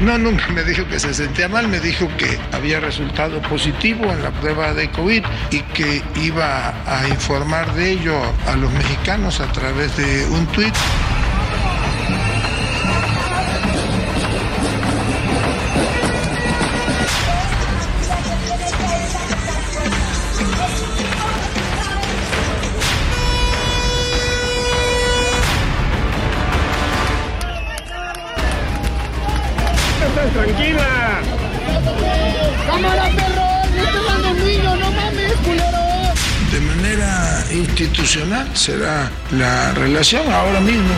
No, nunca me dijo que se sentía mal, me dijo que había resultado positivo en la prueba de COVID y que iba a informar de ello a los mexicanos a través de un tuit. Institucional será la relación ahora mismo.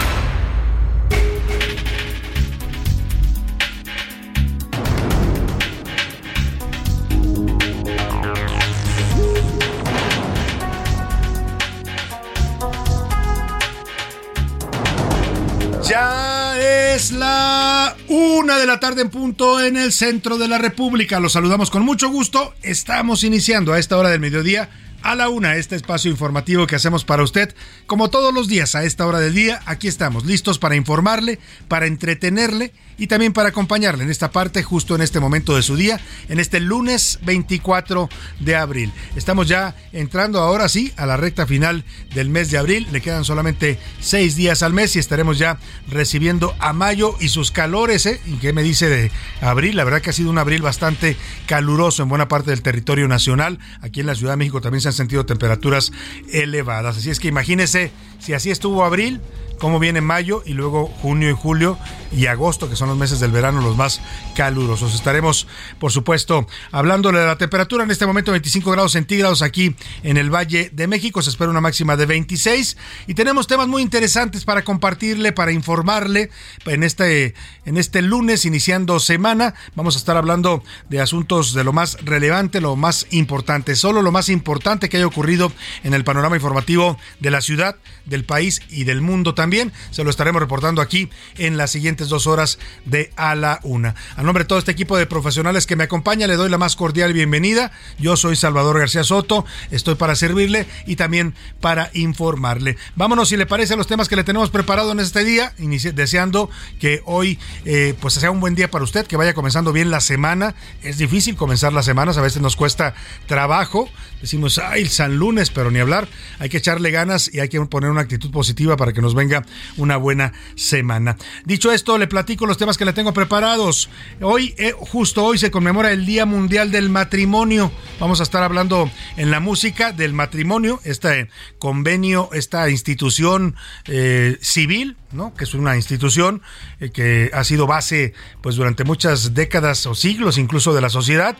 Ya es la una de la tarde en punto en el centro de la República. Los saludamos con mucho gusto. Estamos iniciando a esta hora del mediodía a la una este espacio informativo que hacemos para usted. Como todos los días a esta hora del día, aquí estamos listos para informarle, para entretenerle y también para acompañarle en esta parte justo en este momento de su día, en este lunes 24 de abril. Estamos ya entrando ahora sí a la recta final del mes de abril. Le quedan solamente seis días al mes y estaremos ya recibiendo a mayo y sus calores. ¿eh? ¿Y qué me dice de abril? La verdad que ha sido un abril bastante caluroso en buena parte del territorio nacional. Aquí en la Ciudad de México también se han sentido temperaturas elevadas. Así es que imagínese si así estuvo abril cómo viene mayo y luego junio y julio y agosto, que son los meses del verano los más calurosos. Estaremos, por supuesto, hablándole de la temperatura en este momento 25 grados centígrados aquí en el Valle de México. Se espera una máxima de 26 y tenemos temas muy interesantes para compartirle, para informarle en este, en este lunes iniciando semana. Vamos a estar hablando de asuntos de lo más relevante, lo más importante, solo lo más importante que haya ocurrido en el panorama informativo de la ciudad, del país y del mundo también también. Se lo estaremos reportando aquí en las siguientes dos horas de A la Una. A nombre de todo este equipo de profesionales que me acompaña, le doy la más cordial bienvenida. Yo soy Salvador García Soto, estoy para servirle y también para informarle. Vámonos, si le parece, a los temas que le tenemos preparado en este día, deseando que hoy eh, pues sea un buen día para usted, que vaya comenzando bien la semana. Es difícil comenzar las semanas, a veces nos cuesta trabajo. Decimos, ay, San Lunes, pero ni hablar. Hay que echarle ganas y hay que poner una actitud positiva para que nos venga una buena semana. Dicho esto, le platico los temas que le tengo preparados. Hoy, eh, justo hoy, se conmemora el Día Mundial del Matrimonio. Vamos a estar hablando en la música del matrimonio, este convenio, esta institución eh, civil, ¿no? que es una institución eh, que ha sido base pues durante muchas décadas o siglos incluso de la sociedad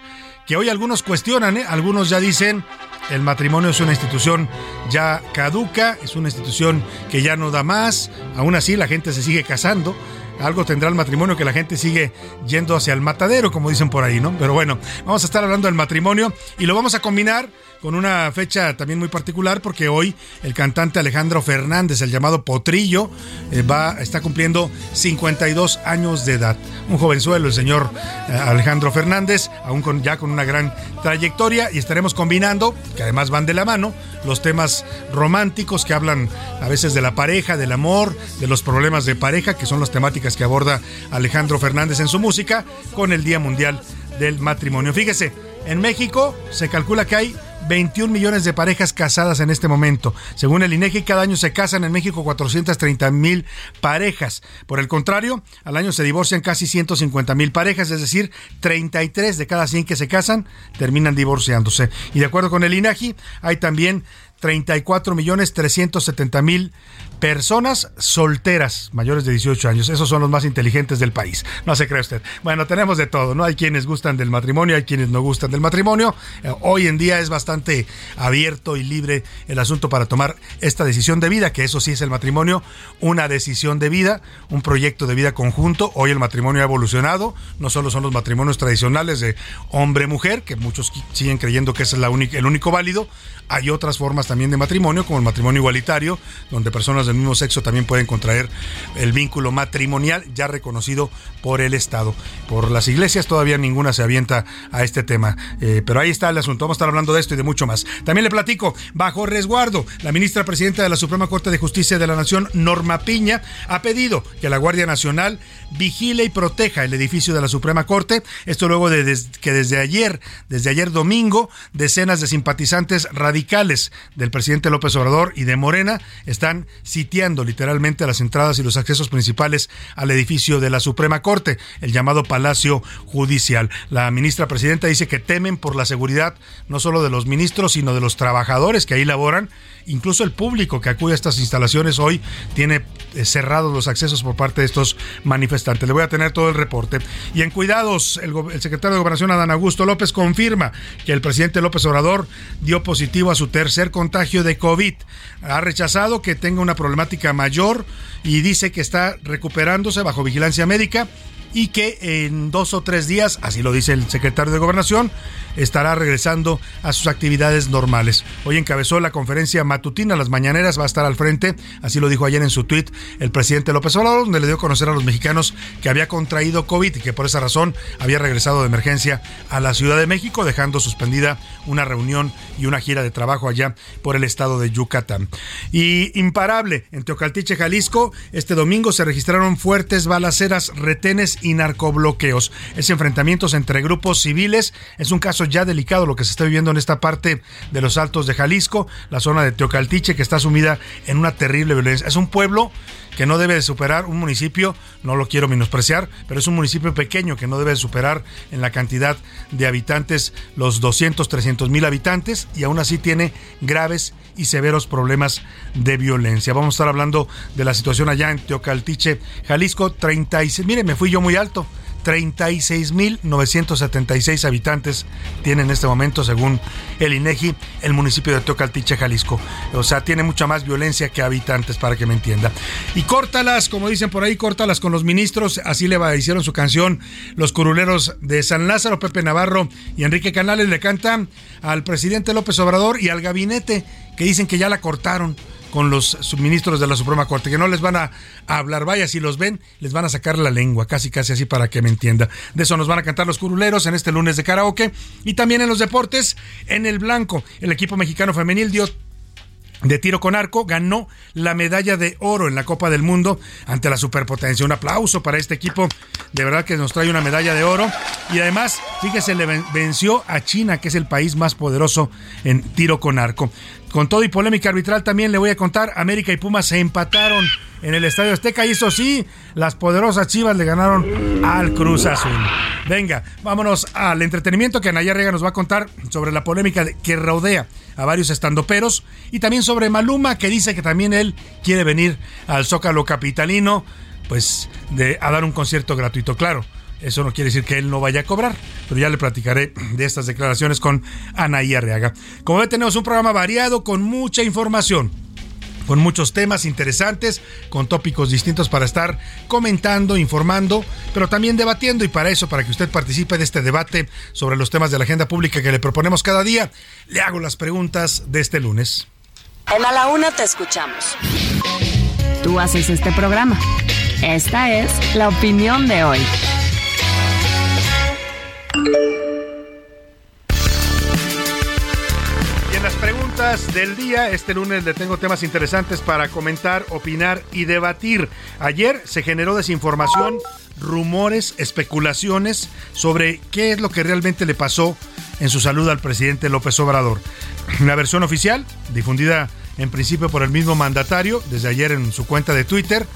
que hoy algunos cuestionan, ¿eh? algunos ya dicen el matrimonio es una institución ya caduca, es una institución que ya no da más, aún así la gente se sigue casando, algo tendrá el matrimonio que la gente sigue yendo hacia el matadero, como dicen por ahí, ¿no? Pero bueno, vamos a estar hablando del matrimonio y lo vamos a combinar con una fecha también muy particular porque hoy el cantante Alejandro Fernández, el llamado Potrillo, eh, va, está cumpliendo 52 años de edad. Un jovenzuelo, el señor eh, Alejandro Fernández, aún con, ya con una gran trayectoria y estaremos combinando, que además van de la mano, los temas románticos que hablan a veces de la pareja, del amor, de los problemas de pareja, que son las temáticas que aborda Alejandro Fernández en su música, con el Día Mundial del Matrimonio. Fíjese, en México se calcula que hay 21 millones de parejas casadas en este momento. Según el INEGI, cada año se casan en México 430 mil parejas. Por el contrario, al año se divorcian casi 150 mil parejas, es decir, 33 de cada 100 que se casan terminan divorciándose. Y de acuerdo con el INEGI, hay también 34 millones 370 mil personas solteras mayores de 18 años. Esos son los más inteligentes del país. No se cree usted. Bueno, tenemos de todo, ¿no? Hay quienes gustan del matrimonio, hay quienes no gustan del matrimonio. Eh, hoy en día es bastante abierto y libre el asunto para tomar esta decisión de vida, que eso sí es el matrimonio, una decisión de vida, un proyecto de vida conjunto. Hoy el matrimonio ha evolucionado, no solo son los matrimonios tradicionales de hombre-mujer, que muchos siguen creyendo que ese es el único válido, hay otras formas también de matrimonio, como el matrimonio igualitario, donde personas del mismo sexo también pueden contraer el vínculo matrimonial ya reconocido por el Estado. Por las iglesias todavía ninguna se avienta a este tema, eh, pero ahí está el asunto. Vamos a estar hablando de esto y de mucho más. También le platico, bajo resguardo, la ministra presidenta de la Suprema Corte de Justicia de la Nación, Norma Piña, ha pedido que la Guardia Nacional vigile y proteja el edificio de la Suprema Corte. Esto luego de que desde ayer, desde ayer domingo, decenas de simpatizantes radicales del presidente López Obrador y de Morena están sitiando literalmente las entradas y los accesos principales al edificio de la Suprema Corte, el llamado Palacio Judicial. La ministra presidenta dice que temen por la seguridad no solo de los ministros, sino de los trabajadores que ahí laboran incluso el público que acude a estas instalaciones hoy tiene eh, cerrados los accesos por parte de estos manifestantes. Le voy a tener todo el reporte. Y en cuidados, el, secretario de Gobernación, Adán Augusto López, confirma que el presidente López Obrador dio positivo a su tercer contagio de COVID. Ha rechazado que tenga una problemática mayor y dice que está recuperándose bajo vigilancia médica y que en dos o tres días, así lo dice el secretario de Gobernación, estará regresando a sus actividades normales. Hoy encabezó la conferencia matutina, las mañaneras, va a estar al frente, así lo dijo ayer en su tuit el presidente López Obrador, donde le dio a conocer a los mexicanos que había contraído COVID y que por esa razón había regresado de emergencia a la Ciudad de México, dejando suspendida una reunión y una gira de trabajo allá por el estado de Yucatán. Y imparable, en Teocaltiche, Jalisco, este domingo se registraron fuertes balaceras, retenes y narcobloqueos. Es enfrentamientos entre grupos civiles, es un caso ya delicado lo que se está viviendo en esta parte de los altos de Jalisco, la zona de Teocaltiche, que está sumida en una terrible violencia. Es un pueblo que no debe de superar un municipio, no lo quiero menospreciar, pero es un municipio pequeño que no debe de superar en la cantidad de habitantes los 200, 300 mil habitantes y aún así tiene graves y severos problemas de violencia. Vamos a estar hablando de la situación allá en Teocaltiche, Jalisco, 36, mire, me fui yo muy alto, 36.976 habitantes tiene en este momento, según el INEGI, el municipio de Teocaltiche, Jalisco. O sea, tiene mucha más violencia que habitantes, para que me entienda. Y córtalas, como dicen por ahí, córtalas con los ministros. Así le hicieron su canción los curuleros de San Lázaro, Pepe Navarro y Enrique Canales le cantan al presidente López Obrador y al gabinete que dicen que ya la cortaron con los suministros de la Suprema Corte, que no les van a, hablar, vaya, si los ven, les van a sacar la lengua, casi casi así para que me entienda. De eso nos van a cantar los curuleros en este lunes de karaoke y también en los deportes, en el blanco, el equipo mexicano femenil dio de tiro con arco ganó la medalla de oro en la Copa del Mundo ante la superpotencia. Un aplauso para este equipo, de verdad que nos trae una medalla de oro y además, fíjese, le venció a China, que es el país más poderoso en tiro con arco. Con todo y polémica arbitral también le voy a contar, América y Pumas se empataron en el Estadio Azteca y eso sí, las poderosas Chivas le ganaron al Cruz Azul. Venga, vámonos al entretenimiento que Anaya nos va a contar sobre la polémica que rodea a varios estandoperos y también sobre Maluma que dice que también él quiere venir al Zócalo Capitalino pues de, a dar un concierto gratuito, claro eso no quiere decir que él no vaya a cobrar, pero ya le platicaré de estas declaraciones con Anaí Arriaga. Como ve, tenemos un programa variado con mucha información con muchos temas interesantes, con tópicos distintos para estar comentando, informando, pero también debatiendo y para eso, para que usted participe de este debate sobre los temas de la agenda pública que le proponemos cada día, le hago las preguntas de este lunes. En A la Una te escuchamos. Tú haces este programa. Esta es la opinión de hoy. Y en las preguntas del día, este lunes le tengo temas interesantes para comentar, opinar y debatir. Ayer se generó desinformación, rumores, especulaciones sobre qué es lo que realmente le pasó en su salud al presidente López Obrador. La versión oficial, difundida en principio por el mismo mandatario desde ayer en su cuenta de Twitter,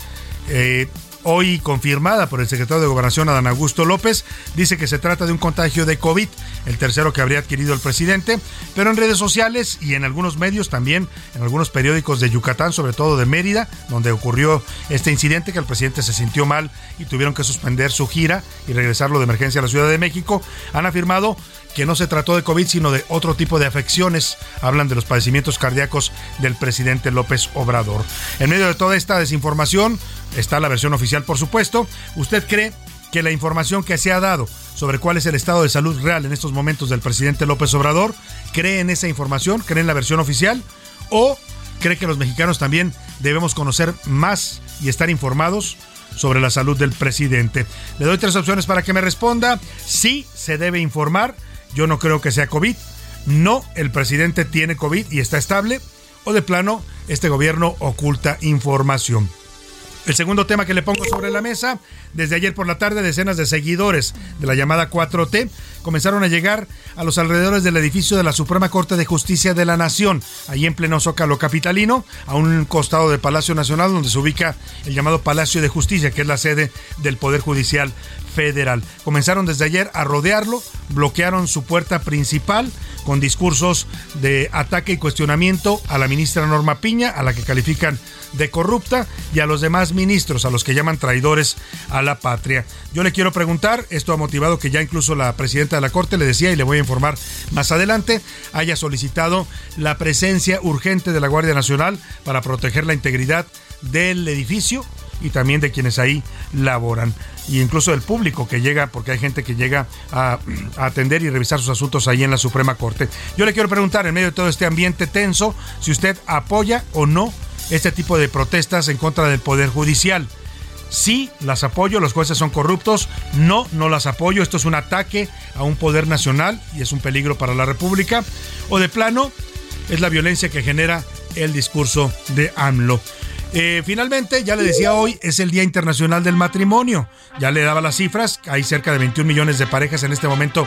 eh, hoy confirmada por el secretario de Gobernación Adán Augusto López, dice que se trata de un contagio de COVID, el tercero que habría adquirido el presidente, pero en redes sociales y en algunos medios también, en algunos periódicos de Yucatán, sobre todo de Mérida, donde ocurrió este incidente que el presidente se sintió mal y tuvieron que suspender su gira y regresarlo de emergencia a la Ciudad de México, han afirmado que no se trató de COVID, sino de otro tipo de afecciones. Hablan de los padecimientos cardíacos del presidente López Obrador. En medio de toda esta desinformación, está la versión oficial, por supuesto. ¿Usted cree que la información que se ha dado sobre cuál es el estado de salud real en estos momentos del presidente López Obrador, cree en esa información, cree en la versión oficial? ¿O cree que los mexicanos también debemos conocer más y estar informados sobre la salud del presidente? Le doy tres opciones para que me responda. Sí, se debe informar. Yo no creo que sea COVID. No, el presidente tiene COVID y está estable. O de plano, este gobierno oculta información. El segundo tema que le pongo sobre la mesa, desde ayer por la tarde decenas de seguidores de la llamada 4T comenzaron a llegar a los alrededores del edificio de la Suprema Corte de Justicia de la Nación, ahí en pleno Zócalo Capitalino, a un costado del Palacio Nacional donde se ubica el llamado Palacio de Justicia, que es la sede del Poder Judicial Federal. Comenzaron desde ayer a rodearlo, bloquearon su puerta principal con discursos de ataque y cuestionamiento a la ministra Norma Piña, a la que califican de corrupta, y a los demás ministros, a los que llaman traidores a la patria. Yo le quiero preguntar, esto ha motivado que ya incluso la presidenta de la Corte le decía, y le voy a informar más adelante, haya solicitado la presencia urgente de la Guardia Nacional para proteger la integridad del edificio y también de quienes ahí laboran y incluso del público que llega, porque hay gente que llega a, a, atender y revisar sus asuntos ahí en la Suprema Corte. Yo le quiero preguntar, en medio de todo este ambiente tenso, si usted apoya o no este tipo de protestas en contra del Poder Judicial. Sí, las apoyo, los jueces son corruptos. No, no las apoyo. Esto es un ataque a un poder nacional y es un peligro para la República. O de plano, es la violencia que genera el discurso de AMLO. Eh, finalmente, ya le decía hoy, es el Día Internacional del Matrimonio. Ya le daba las cifras, hay cerca de 21 millones de parejas en este momento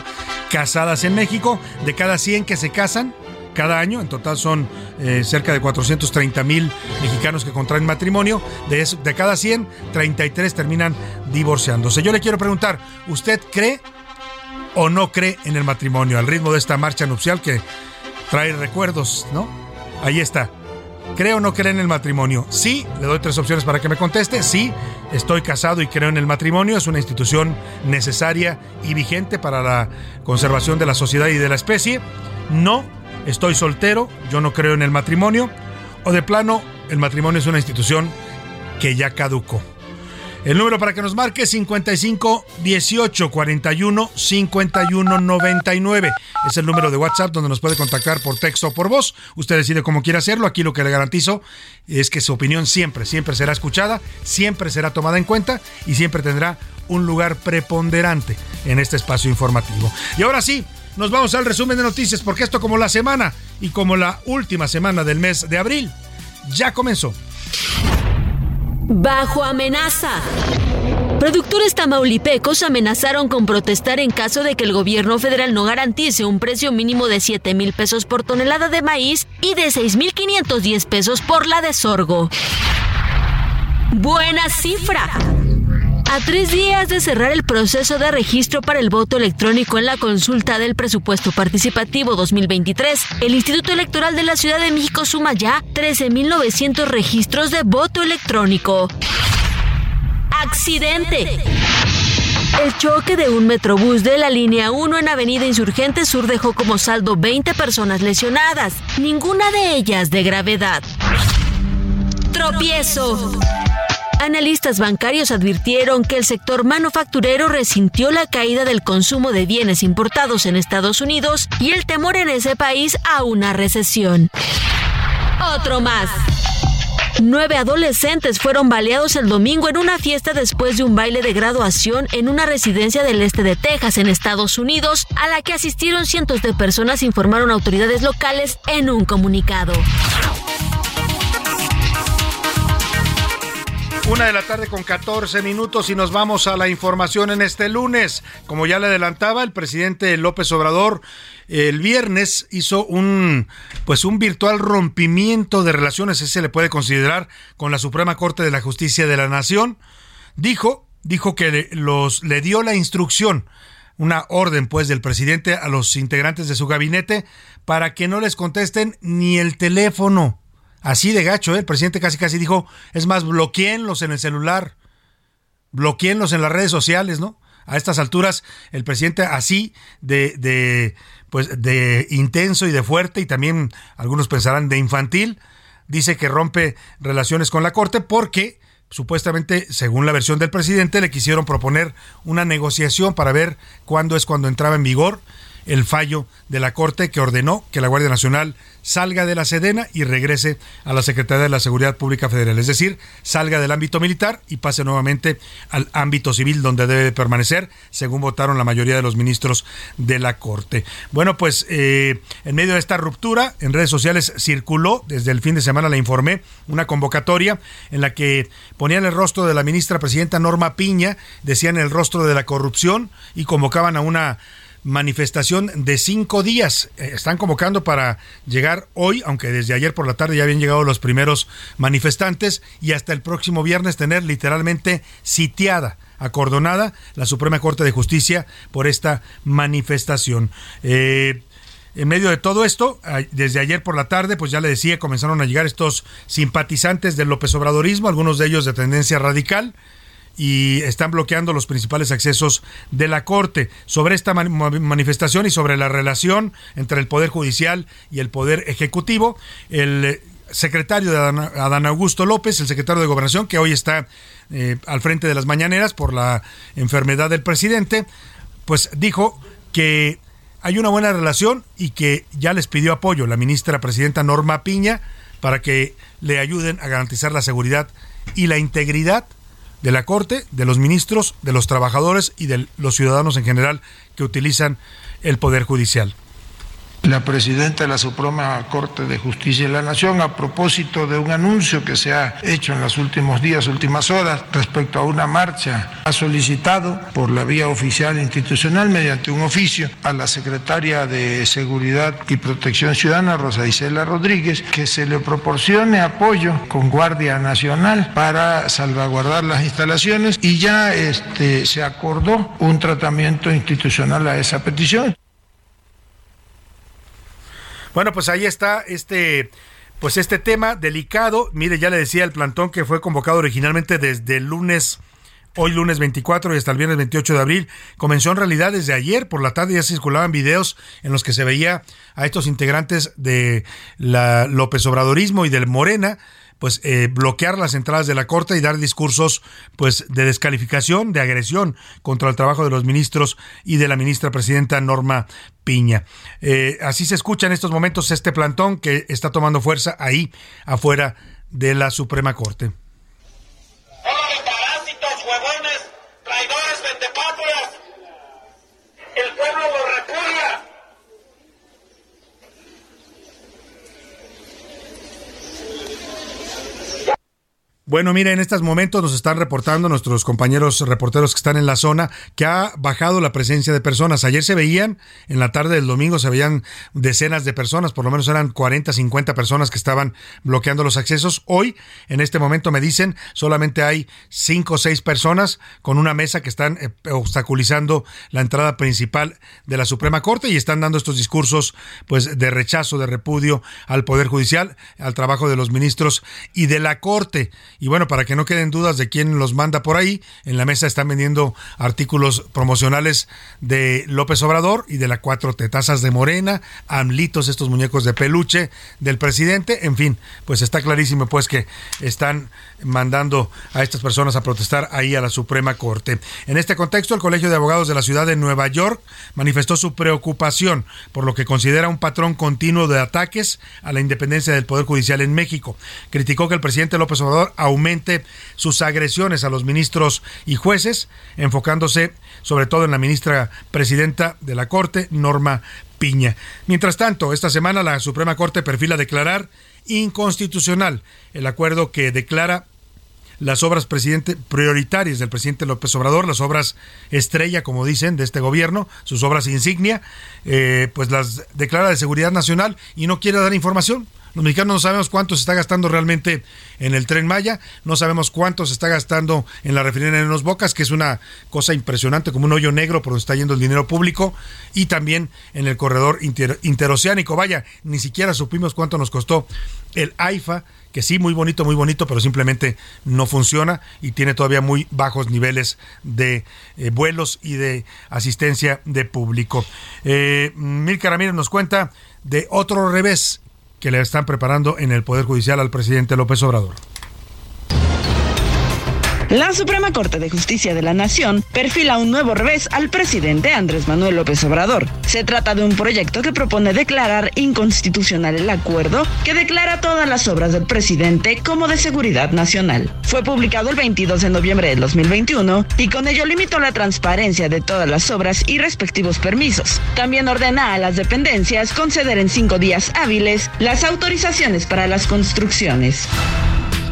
casadas en México. De cada 100 que se casan, cada año. En total son eh, cerca de 430 mil mexicanos que contraen matrimonio. De, eso, de cada 100, 33 terminan divorciándose. Yo le quiero preguntar, ¿usted cree o no cree en el matrimonio? Al ritmo de esta marcha nupcial que trae recuerdos, ¿no? Ahí está. ¿Cree o no cree en el matrimonio? Sí, le doy tres opciones para que me conteste. Sí, estoy casado y creo en el matrimonio. Es una institución necesaria y vigente para la conservación de la sociedad y de la especie. No, estoy soltero, yo no creo en el matrimonio. O de plano, el matrimonio es una institución que ya caducó. El número para que nos marque es 55 18 41 51 99. Es el número de WhatsApp donde nos puede contactar por texto o por voz. Usted decide cómo quiere hacerlo. Aquí lo que le garantizo es que su opinión siempre, siempre será escuchada, siempre será tomada en cuenta y siempre tendrá un lugar preponderante en este espacio informativo. Y ahora sí, nos vamos al resumen de noticias porque esto como la semana y como la última semana del mes de abril ya comenzó. Bajo amenaza. Productores tamaulipecos amenazaron con protestar en caso de que el gobierno federal no garantice un precio mínimo de 7 mil pesos por tonelada de maíz y de 6.510 pesos por la de sorgo. Buena cifra. A tres días de cerrar el proceso de registro para el voto electrónico en la consulta del presupuesto participativo 2023, el Instituto Electoral de la Ciudad de México suma ya 13.900 registros de voto electrónico. Accidente. El choque de un metrobús de la línea 1 en Avenida Insurgente Sur dejó como saldo 20 personas lesionadas, ninguna de ellas de gravedad. Tropiezo. Analistas bancarios advirtieron que el sector manufacturero resintió la caída del consumo de bienes importados en Estados Unidos y el temor en ese país a una recesión. Otro más. Nueve adolescentes fueron baleados el domingo en una fiesta después de un baile de graduación en una residencia del este de Texas, en Estados Unidos, a la que asistieron cientos de personas, informaron autoridades locales en un comunicado. Una de la tarde con 14 minutos y nos vamos a la información en este lunes. Como ya le adelantaba, el presidente López Obrador el viernes hizo un pues un virtual rompimiento de relaciones, ese se le puede considerar, con la Suprema Corte de la Justicia de la Nación. Dijo, dijo que los le dio la instrucción una orden pues del presidente a los integrantes de su gabinete para que no les contesten ni el teléfono. Así de gacho, ¿eh? el presidente casi casi dijo, es más, bloqueenlos en el celular, bloqueenlos en las redes sociales, ¿no? A estas alturas, el presidente así de, de, pues, de intenso y de fuerte, y también algunos pensarán de infantil, dice que rompe relaciones con la Corte porque supuestamente, según la versión del presidente, le quisieron proponer una negociación para ver cuándo es cuando entraba en vigor el fallo de la Corte que ordenó que la Guardia Nacional salga de la Sedena y regrese a la Secretaría de la Seguridad Pública Federal, es decir, salga del ámbito militar y pase nuevamente al ámbito civil donde debe permanecer, según votaron la mayoría de los ministros de la Corte. Bueno, pues eh, en medio de esta ruptura, en redes sociales circuló, desde el fin de semana le informé, una convocatoria en la que ponían el rostro de la ministra presidenta Norma Piña, decían el rostro de la corrupción y convocaban a una manifestación de cinco días. Eh, están convocando para llegar hoy, aunque desde ayer por la tarde ya habían llegado los primeros manifestantes, y hasta el próximo viernes tener literalmente sitiada acordonada la Suprema Corte de Justicia por esta manifestación. Eh, en medio de todo esto, desde ayer por la tarde, pues ya le decía, comenzaron a llegar estos simpatizantes del López Obradorismo, algunos de ellos de tendencia radical, y están bloqueando los principales accesos de la Corte. Sobre esta manifestación y sobre la relación entre el Poder Judicial y el Poder Ejecutivo, el secretario de Adán, Augusto López, el secretario de Gobernación, que hoy está eh, al frente de las mañaneras por la enfermedad del presidente, pues dijo que hay una buena relación y que ya les pidió apoyo la ministra presidenta Norma Piña para que le ayuden a garantizar la seguridad y la integridad de la Corte, de los ministros, de los trabajadores y de los ciudadanos en general que utilizan el Poder Judicial la presidenta de la Suprema Corte de Justicia de la Nación a propósito de un anuncio que se ha hecho en los últimos días, últimas horas, respecto a una marcha. Ha solicitado por la vía oficial institucional, mediante un oficio, a la secretaria de Seguridad y Protección Ciudadana, Rosa Isela Rodríguez, que se le proporcione apoyo con Guardia Nacional para salvaguardar las instalaciones y ya este, se acordó un tratamiento institucional a esa petición. Bueno, pues ahí está este pues este tema delicado. Mire, ya le decía el plantón que fue convocado originalmente desde el lunes hoy lunes 24 y hasta el viernes 28 de abril. Comenzó en realidad desde ayer por la tarde ya circulaban videos en los que se veía a estos integrantes de la López Obradorismo y del Morena pues eh, bloquear las entradas de la corte y dar discursos pues de descalificación, de agresión contra el trabajo de los ministros y de la ministra presidenta Norma Piña. Eh, así se escucha en estos momentos este plantón que está tomando fuerza ahí afuera de la Suprema Corte. Bueno, mira, en estos momentos nos están reportando nuestros compañeros reporteros que están en la zona que ha bajado la presencia de personas. Ayer se veían, en la tarde del domingo se veían decenas de personas, por lo menos eran 40, 50 personas que estaban bloqueando los accesos. Hoy, en este momento me dicen, solamente hay 5 o 6 personas con una mesa que están eh, obstaculizando la entrada principal de la Suprema Corte y están dando estos discursos pues de rechazo, de repudio al Poder Judicial, al trabajo de los ministros y de la Corte. Y bueno, para que no queden dudas de quién los manda por ahí, en la mesa están vendiendo artículos promocionales de López Obrador y de la 4T, tazas de Morena, amlitos, estos muñecos de peluche del presidente, en fin, pues está clarísimo pues que están mandando a estas personas a protestar ahí a la Suprema Corte. En este contexto, el Colegio de Abogados de la Ciudad de Nueva York manifestó su preocupación por lo que considera un patrón continuo de ataques a la independencia del Poder Judicial en México. Criticó que el presidente López Obrador aumente sus agresiones a los ministros y jueces, enfocándose sobre todo en la ministra presidenta de la Corte, Norma Piña. Mientras tanto, esta semana la Suprema Corte perfila declarar inconstitucional el acuerdo que declara las obras presidente, prioritarias del presidente López Obrador, las obras estrella, como dicen, de este gobierno, sus obras insignia, eh, pues las declara de seguridad nacional y no quiere dar información. Los mexicanos no sabemos cuánto se está gastando realmente en el tren Maya, no sabemos cuánto se está gastando en la refinería de Los Bocas, que es una cosa impresionante, como un hoyo negro por donde está yendo el dinero público, y también en el corredor interoceánico. Vaya, ni siquiera supimos cuánto nos costó el AIFA, que sí, muy bonito, muy bonito, pero simplemente no funciona y tiene todavía muy bajos niveles de eh, vuelos y de asistencia de público. Eh, Mil Ramírez nos cuenta de otro revés que le están preparando en el Poder Judicial al presidente López Obrador. La Suprema Corte de Justicia de la Nación perfila un nuevo revés al presidente Andrés Manuel López Obrador. Se trata de un proyecto que propone declarar inconstitucional el acuerdo que declara todas las obras del presidente como de seguridad nacional. Fue publicado el 22 de noviembre de 2021 y con ello limitó la transparencia de todas las obras y respectivos permisos. También ordena a las dependencias conceder en cinco días hábiles las autorizaciones para las construcciones.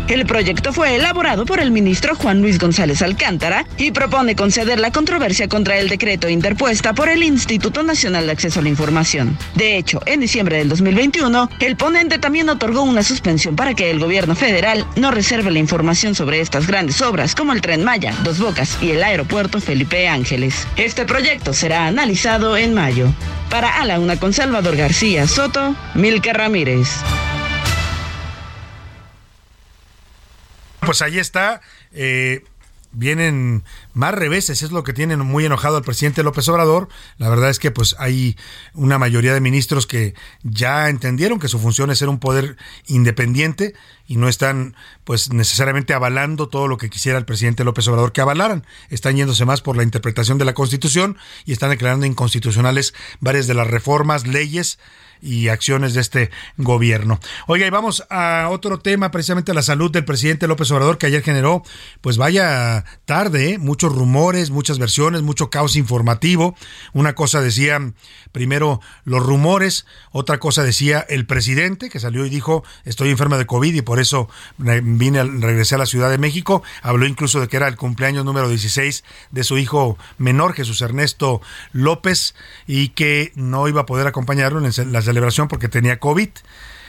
El proyecto fue elaborado por el ministro Juan Luis González Alcántara y propone conceder la controversia contra el decreto interpuesta por el Instituto Nacional de Acceso a la Información. De hecho, en diciembre del 2021, el ponente también otorgó una suspensión para que el gobierno federal no reserve la información sobre estas grandes obras como el Tren Maya, Dos Bocas y el aeropuerto Felipe Ángeles. Este proyecto será analizado en mayo. Para A la Una con Salvador García Soto, Milka Ramírez. Pues ahí está. Eh, vienen más reveses, es lo que tienen muy enojado al presidente López Obrador. La verdad es que pues hay una mayoría de ministros que ya entendieron que su función es ser un poder independiente y no están pues necesariamente avalando todo lo que quisiera el presidente López Obrador que avalaran. Están yéndose más por la interpretación de la Constitución y están declarando inconstitucionales varias de las reformas, leyes y acciones de este gobierno. Oiga, y vamos a otro tema, precisamente la salud del presidente López Obrador, que ayer generó, pues vaya tarde, ¿eh? muchos rumores, muchas versiones, mucho caos informativo. Una cosa decía primero los rumores, otra cosa decía el presidente, que salió y dijo, estoy enfermo de COVID y por eso vine, regresé a la Ciudad de México. Habló incluso de que era el cumpleaños número 16 de su hijo menor, Jesús Ernesto López, y que no iba a poder acompañarlo en las celebración porque tenía COVID.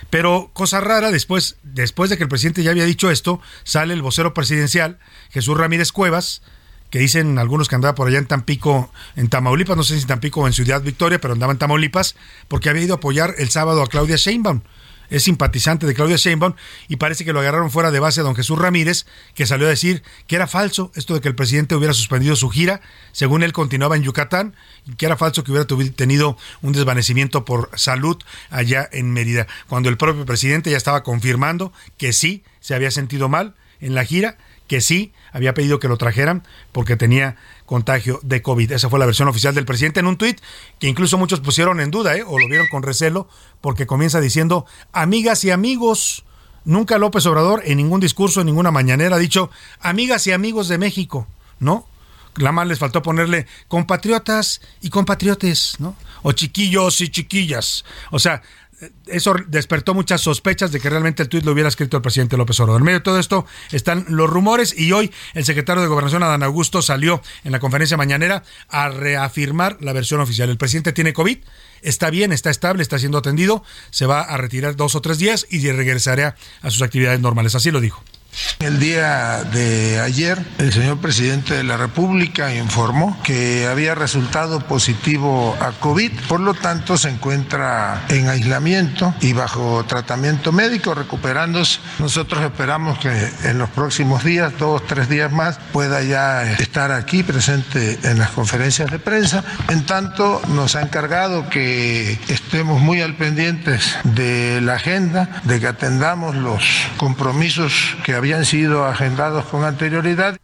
Pero cosa rara, después, después de que el presidente ya había dicho esto, sale el vocero presidencial, Jesús Ramírez Cuevas, que dicen algunos que andaba por allá en Tampico, en Tamaulipas, no sé si en Tampico o en Ciudad Victoria, pero andaba en Tamaulipas, porque había ido a apoyar el sábado a Claudia Sheinbaum es simpatizante de Claudia Sheinbaum y parece que lo agarraron fuera de base a don Jesús Ramírez, que salió a decir que era falso esto de que el presidente hubiera suspendido su gira, según él continuaba en Yucatán, y que era falso que hubiera tenido un desvanecimiento por salud allá en Mérida, cuando el propio presidente ya estaba confirmando que sí se había sentido mal en la gira, que sí había pedido que lo trajeran porque tenía contagio de COVID. Esa fue la versión oficial del presidente en un tuit que incluso muchos pusieron en duda ¿eh? o lo vieron con recelo porque comienza diciendo, amigas y amigos, nunca López Obrador en ningún discurso, en ninguna mañanera ha dicho, amigas y amigos de México, ¿no? La más les faltó ponerle compatriotas y compatriotes, ¿no? O chiquillos y chiquillas. O sea, eso despertó muchas sospechas de que realmente el tuit lo hubiera escrito el presidente López Obrador. En medio de todo esto están los rumores y hoy el secretario de Gobernación, Adán Augusto, salió en la conferencia mañanera a reafirmar la versión oficial. El presidente tiene COVID, está bien, está estable, está siendo atendido, se va a retirar dos o tres días y regresará a sus actividades normales. Así lo dijo. El día de ayer, el señor presidente de la República informó que había resultado positivo a COVID, por lo tanto se encuentra en aislamiento y bajo tratamiento médico, recuperándose. Nosotros esperamos que en los próximos días, dos, tres días más, pueda ya estar aquí presente en las conferencias de prensa. En tanto, nos ha encargado que estemos muy al pendientes de la agenda, de que atendamos los compromisos que había habían sido agendados con anterioridad.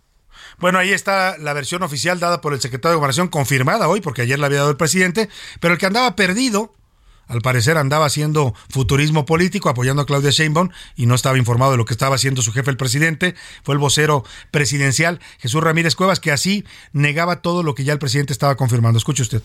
Bueno, ahí está la versión oficial dada por el secretario de Gobernación, confirmada hoy, porque ayer la había dado el presidente, pero el que andaba perdido, al parecer andaba haciendo futurismo político, apoyando a Claudia Sheinbaum, y no estaba informado de lo que estaba haciendo su jefe, el presidente, fue el vocero presidencial, Jesús Ramírez Cuevas, que así negaba todo lo que ya el presidente estaba confirmando. Escuche usted.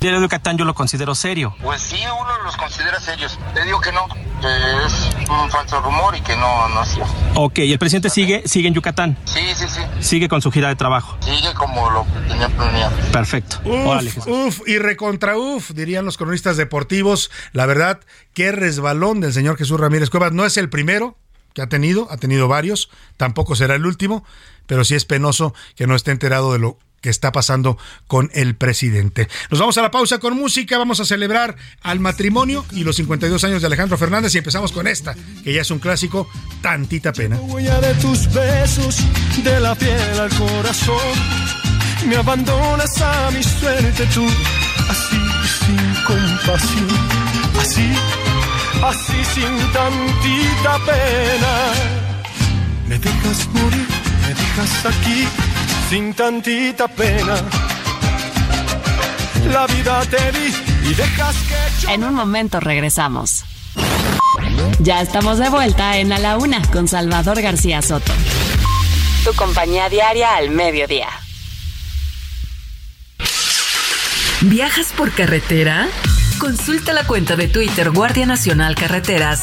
Diario de Yucatán yo lo considero serio. Pues sí, uno los considera serios. Te digo que no, que es un falso rumor y que no, no es cierto. Ok, ¿y el presidente sigue, sigue en Yucatán? Sí, sí, sí. Sigue con su gira de trabajo. Sigue como lo tenía planeado. Perfecto. Uf, uf, y recontra uf, dirían los cronistas deportivos. La verdad, qué resbalón del señor Jesús Ramírez Cuevas. No es el primero que ha tenido, ha tenido varios, tampoco será el último, pero sí es penoso que no esté enterado de lo que está pasando con el presidente. Nos vamos a la pausa con música, vamos a celebrar al matrimonio y los 52 años de Alejandro Fernández y empezamos con esta, que ya es un clásico, tantita pena. de tus besos, de la piel al corazón, me abandonas a mi suerte tú, así sin compasión, así, así sin tantita pena, me dejas morir, me dejas aquí sin tantita pena. La vida te di y dejas que En un momento regresamos. Ya estamos de vuelta en A la Una con Salvador García Soto. Tu compañía diaria al mediodía. ¿Viajas por carretera? Consulta la cuenta de Twitter Guardia Nacional Carreteras.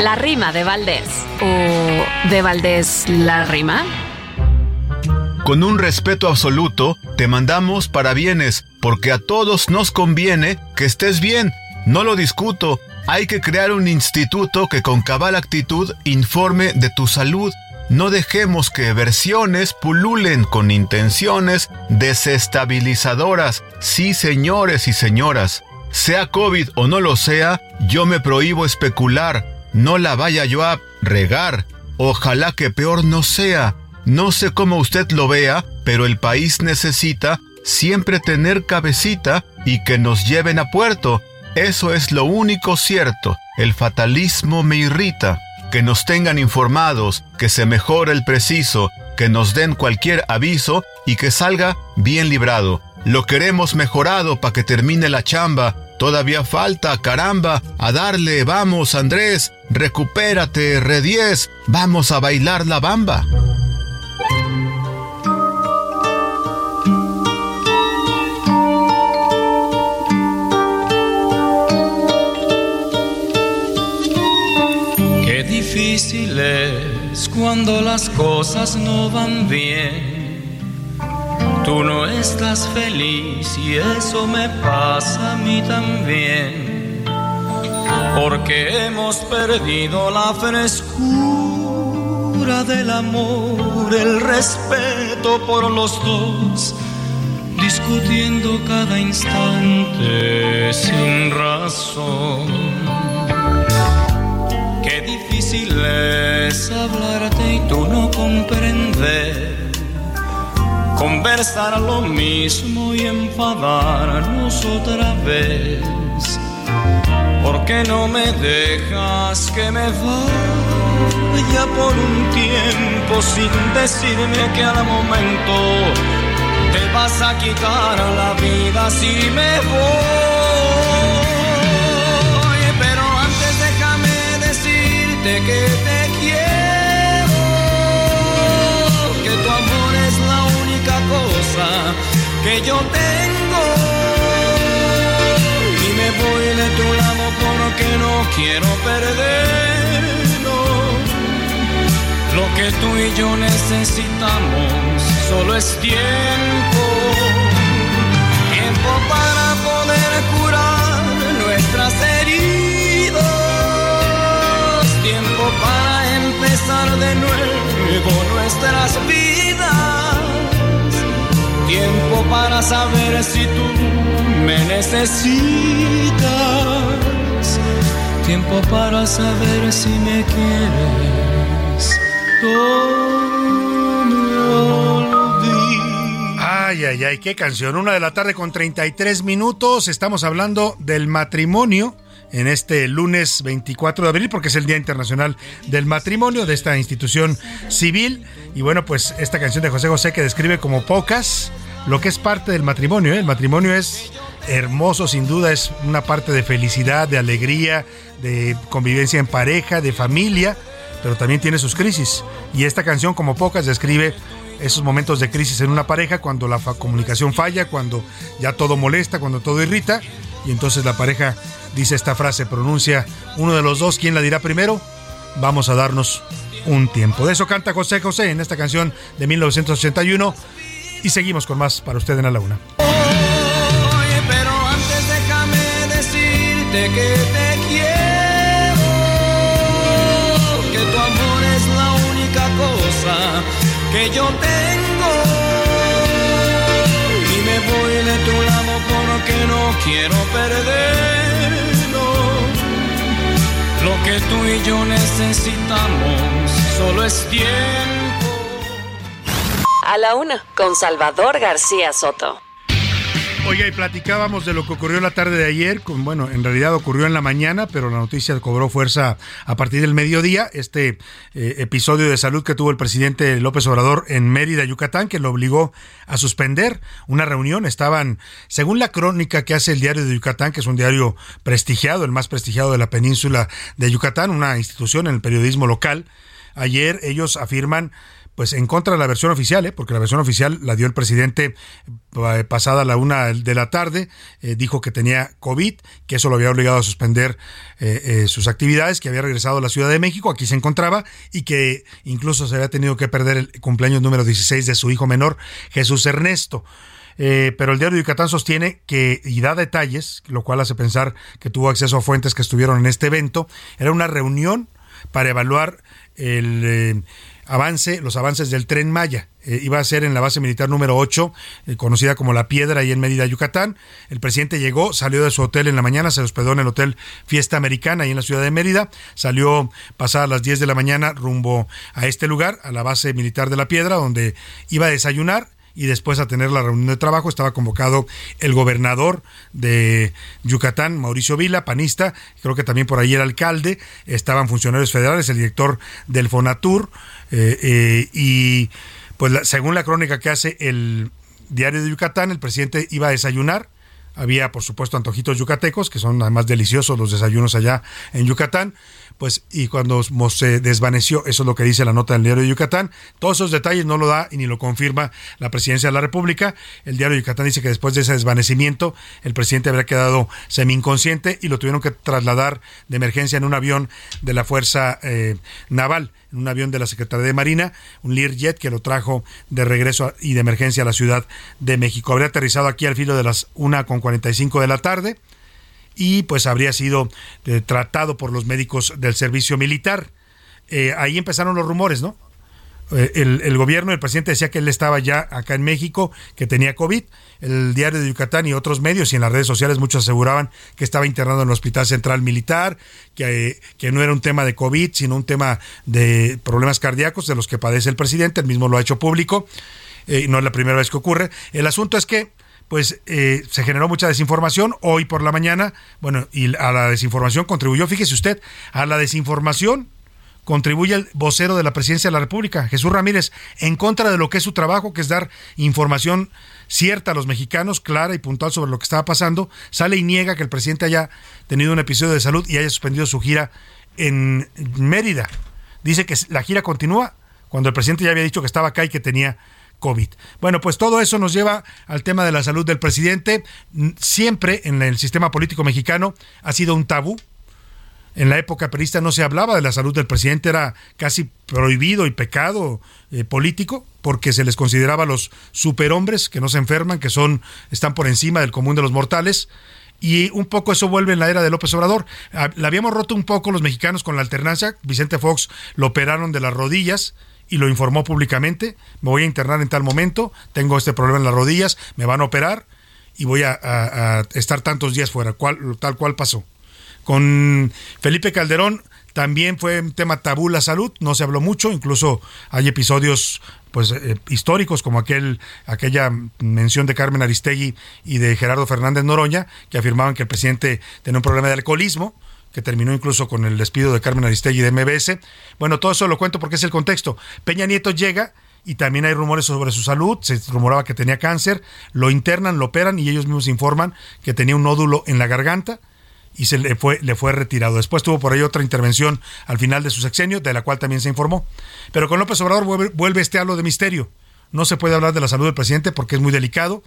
La rima de Valdés. ¿O de Valdés la rima? Con un respeto absoluto, te mandamos para bienes, porque a todos nos conviene que estés bien. No lo discuto. Hay que crear un instituto que con cabal actitud informe de tu salud. No dejemos que versiones pululen con intenciones desestabilizadoras. Sí, señores y señoras. Sea COVID o no lo sea, yo me prohíbo especular no la vaya yo a regar. Ojalá que peor no sea. No sé cómo usted lo vea, pero el país necesita siempre tener cabecita y que nos lleven a puerto. Eso es lo único cierto. El fatalismo me irrita. Que nos tengan informados, que se mejore el preciso, que nos den cualquier aviso y que salga bien librado. Lo queremos mejorado para que termine la chamba. Todavía falta, caramba, a darle, vamos Andrés, recupérate, Rediez, vamos a bailar la bamba. Qué difícil es cuando las cosas no van bien Tú no estás feliz y eso me pasa a mí también. Porque hemos perdido la frescura del amor, el respeto por los dos, discutiendo cada instante sin razón. Qué difícil es hablarte y tú no comprender conversar lo mismo y enfadarnos otra vez. ¿Por qué no me dejas que me vaya por un tiempo sin decirme que al momento te vas a quitar la vida si me voy? Pero antes déjame decirte que te que yo tengo. Y me voy de tu lado porque no quiero perderlo. Lo que tú y yo necesitamos solo es tiempo. Tiempo para poder curar nuestras heridas. Tiempo para empezar de nuevo nuestras vidas tiempo para saber si tú me necesitas. Tiempo para saber si me quieres. Ay, ay, ay, qué canción. Una de la tarde con 33 minutos. Estamos hablando del matrimonio en este lunes 24 de abril, porque es el Día Internacional del Matrimonio de esta institución civil. Y bueno, pues esta canción de José José que describe como pocas lo que es parte del matrimonio. ¿eh? El matrimonio es hermoso, sin duda, es una parte de felicidad, de alegría, de convivencia en pareja, de familia, pero también tiene sus crisis. Y esta canción, como pocas, describe esos momentos de crisis en una pareja cuando la comunicación falla, cuando ya todo molesta, cuando todo irrita, y entonces la pareja dice esta frase, pronuncia uno de los dos, ¿quién la dirá primero? Vamos a darnos un tiempo. De eso canta José José en esta canción de 1981 y seguimos con más para usted en la Una. Oye, pero antes déjame decirte que te quiero, que tu amor es la única cosa que yo tengo y me voy de tu lado porque no quiero perder lo que tú y yo necesitamos solo es tiempo. A la una, con Salvador García Soto. Oiga, y platicábamos de lo que ocurrió la tarde de ayer, con, bueno, en realidad ocurrió en la mañana, pero la noticia cobró fuerza a partir del mediodía, este eh, episodio de salud que tuvo el presidente López Obrador en Mérida, Yucatán, que lo obligó a suspender una reunión. Estaban, según la crónica que hace el diario de Yucatán, que es un diario prestigiado, el más prestigiado de la península de Yucatán, una institución en el periodismo local, ayer ellos afirman pues en contra de la versión oficial, ¿eh? porque la versión oficial la dio el presidente eh, pasada la una de la tarde, eh, dijo que tenía COVID, que eso lo había obligado a suspender sus actividades, que había regresado a la Ciudad de México, aquí se encontraba, y que incluso se había tenido que perder el cumpleaños número 16 de su hijo menor, Jesús Ernesto. pero el diario de Yucatán sostiene que, y da detalles, lo cual hace pensar que tuvo acceso a fuentes que estuvieron en este evento, era una reunión para evaluar el avance, los avances del tren Maya. Eh, iba a ser en la base militar número 8, eh, conocida como La Piedra, ahí en Mérida, Yucatán. El presidente llegó, salió de su hotel en la mañana, se hospedó en el hotel Fiesta Americana, ahí en la ciudad de Mérida. Salió pasada las 10 de la mañana rumbo a este lugar, a la base militar de La Piedra, donde iba a desayunar y después a tener la reunión de trabajo estaba convocado el gobernador de Yucatán, Mauricio Vila, panista, creo que también por ahí el alcalde, estaban funcionarios federales, el director del Fonatur, eh, eh, y pues según la crónica que hace el diario de Yucatán, el presidente iba a desayunar, había por supuesto antojitos yucatecos, que son además deliciosos los desayunos allá en Yucatán, pues y cuando se desvaneció, eso es lo que dice la nota del diario de Yucatán, todos esos detalles no lo da y ni lo confirma la presidencia de la República. El diario de Yucatán dice que después de ese desvanecimiento, el presidente habría quedado semi inconsciente y lo tuvieron que trasladar de emergencia en un avión de la Fuerza eh, Naval, en un avión de la Secretaría de Marina, un Learjet que lo trajo de regreso y de emergencia a la Ciudad de México. Habría aterrizado aquí al filo de las 1.45 de la tarde y pues habría sido eh, tratado por los médicos del servicio militar. Eh, ahí empezaron los rumores, ¿no? Eh, el, gobierno, el presidente decía que él estaba ya acá en México, que tenía COVID. El diario de Yucatán y otros medios y en las redes sociales muchos aseguraban que estaba internado en el Hospital Central Militar, que, que no era un tema de COVID, sino un tema de problemas cardíacos de los que padece el presidente. El mismo lo ha hecho público. no es la primera vez que ocurre. El asunto es que pues eh, se generó mucha desinformación hoy por la mañana. Bueno, y a la desinformación contribuyó, fíjese usted, a la desinformación contribuye el vocero de la presidencia de la República, Jesús Ramírez, en contra de lo que es su trabajo, que es dar información cierta a los mexicanos, clara y puntual sobre lo que estaba pasando, sale y niega que el presidente haya tenido un episodio de salud y haya suspendido su gira en Mérida. Dice que la gira continúa cuando el presidente ya había dicho que estaba acá y que tenía COVID. Bueno, pues todo eso nos lleva al tema de la salud del presidente. Siempre en el sistema político mexicano ha sido un tabú. En la época perista no se hablaba de la salud del presidente, era casi prohibido y pecado eh, político, porque se les consideraba los superhombres que no se enferman, que son, están por encima del común de los mortales. Y un poco eso vuelve en la era de López Obrador. Ah, la habíamos roto un poco los mexicanos con la alternancia. Vicente Fox lo operaron de las rodillas y lo informó públicamente, me voy a internar en tal momento, tengo este problema en las rodillas, me van a operar y voy a, estar tantos días fuera, tal cual pasó. Con Felipe Calderón también fue un tema tabú la salud, no se habló mucho, incluso hay episodios pues eh, históricos como aquel aquella mención de Carmen Aristegui y de Gerardo Fernández Noroña que afirmaban que el presidente tenía un problema de alcoholismo que terminó incluso con el despido de Carmen Aristegui de MBS. Bueno, todo eso lo cuento porque es el contexto. Peña Nieto llega y también hay rumores sobre su salud, se rumoraba que tenía cáncer, lo internan, lo operan y ellos mismos informan que tenía un nódulo en la garganta y se le fue, le fue retirado. Después tuvo por ahí otra intervención al final de su sexenio, de la cual también se informó. Pero con López Obrador vuelve, vuelve este halo de misterio. No se puede hablar de la salud del presidente porque es muy delicado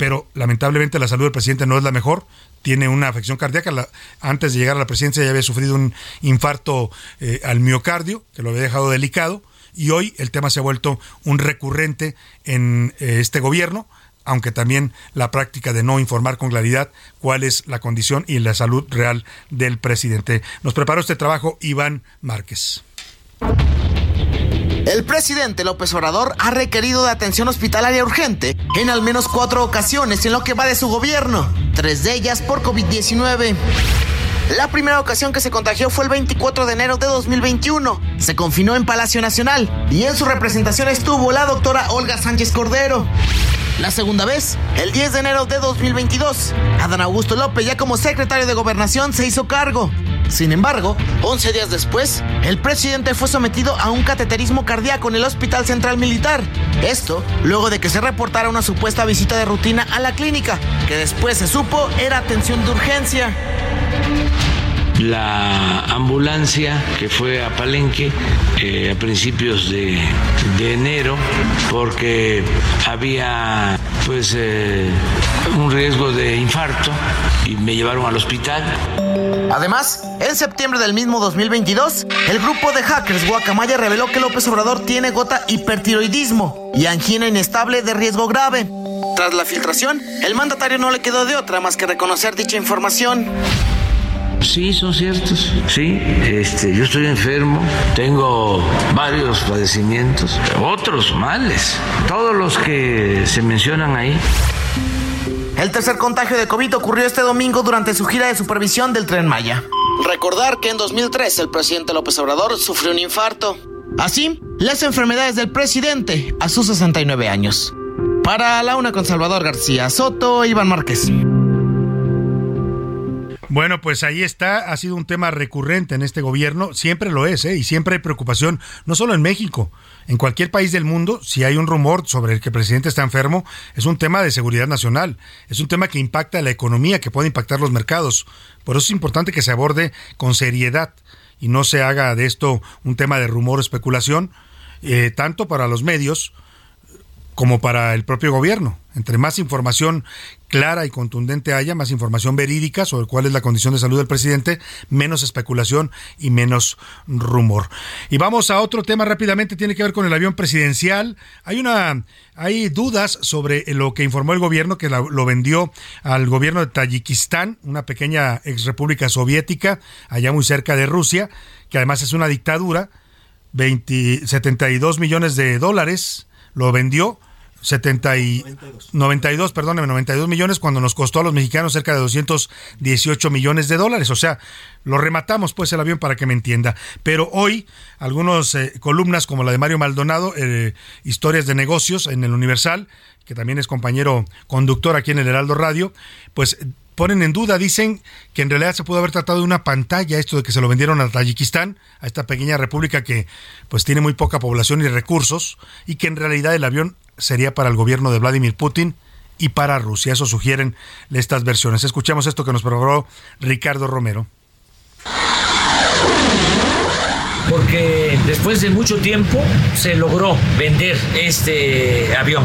pero lamentablemente la salud del presidente no es la mejor. Tiene una afección cardíaca. antes de llegar a la presidencia ya había sufrido un infarto eh, al miocardio, que lo había dejado delicado. Y hoy el tema se ha vuelto un recurrente en eh, este gobierno, aunque también la práctica de no informar con claridad cuál es la condición y la salud real del presidente. Nos preparó este trabajo Iván Márquez. El presidente López Obrador ha requerido de atención hospitalaria urgente en al menos cuatro ocasiones en lo que va de su gobierno, tres de ellas por COVID-19. La primera ocasión que se contagió fue el 24 de enero de 2021. Se confinó en Palacio Nacional y en su representación estuvo la doctora Olga Sánchez Cordero. La segunda vez, el 10 de enero de 2022, Adán Augusto López ya como secretario de gobernación se hizo cargo. Sin embargo, 11 días después, el presidente fue sometido a un cateterismo cardíaco en el Hospital Central Militar. Esto luego de que se reportara una supuesta visita de rutina a la clínica, que después se supo era atención de urgencia la ambulancia que fue a Palenque eh, a principios de, enero porque había pues eh, un riesgo de infarto y me llevaron al hospital. Además, en septiembre del mismo 2022, el grupo de hackers Guacamaya reveló que López Obrador tiene gota hipertiroidismo y angina inestable de riesgo grave. Tras la filtración, el mandatario no le quedó de otra más que reconocer dicha información. Sí, son ciertos. Sí, este, yo estoy enfermo, tengo varios padecimientos, otros males, todos los que se mencionan ahí. El tercer contagio de COVID ocurrió este domingo durante su gira de supervisión del tren Maya. Recordar que en 2003 el presidente López Obrador sufrió un infarto. Así, las enfermedades del presidente a sus 69 años. Para la una con Salvador García Soto, Iván Márquez. Bueno, pues ahí está, ha sido un tema recurrente en este gobierno, siempre lo es, ¿eh? y siempre hay preocupación, no solo en México, en cualquier país del mundo, si hay un rumor sobre el que el presidente está enfermo, es un tema de seguridad nacional, es un tema que impacta la economía, que puede impactar los mercados, por eso es importante que se aborde con seriedad y no se haga de esto un tema de rumor o especulación, eh, tanto para los medios, como para el propio gobierno. Entre más información clara y contundente haya, más información verídica sobre cuál es la condición de salud del presidente, menos especulación y menos rumor. Y vamos a otro tema rápidamente, tiene que ver con el avión presidencial. Hay una hay dudas sobre lo que informó el gobierno que lo vendió al gobierno de Tayikistán, una pequeña ex república soviética allá muy cerca de Rusia, que además es una dictadura, 20, 72 millones de dólares lo vendió 70 y 92. perdóneme, 92 millones cuando nos costó a los mexicanos cerca de 218 millones de dólares. O sea, lo rematamos pues el avión para que me entienda. Pero hoy, algunas eh, columnas como la de Mario Maldonado, eh, historias de negocios en el Universal, que también es compañero conductor aquí en el Heraldo Radio, pues ponen en duda, dicen que en realidad se pudo haber tratado de una pantalla, esto de que se lo vendieron a Tayikistán, a esta pequeña república que pues tiene muy poca población y recursos, y que en realidad el avión sería para el gobierno de Vladimir Putin y para Rusia. Eso sugieren estas versiones. Escuchamos esto que nos preparó Ricardo Romero. Porque después de mucho tiempo se logró vender este avión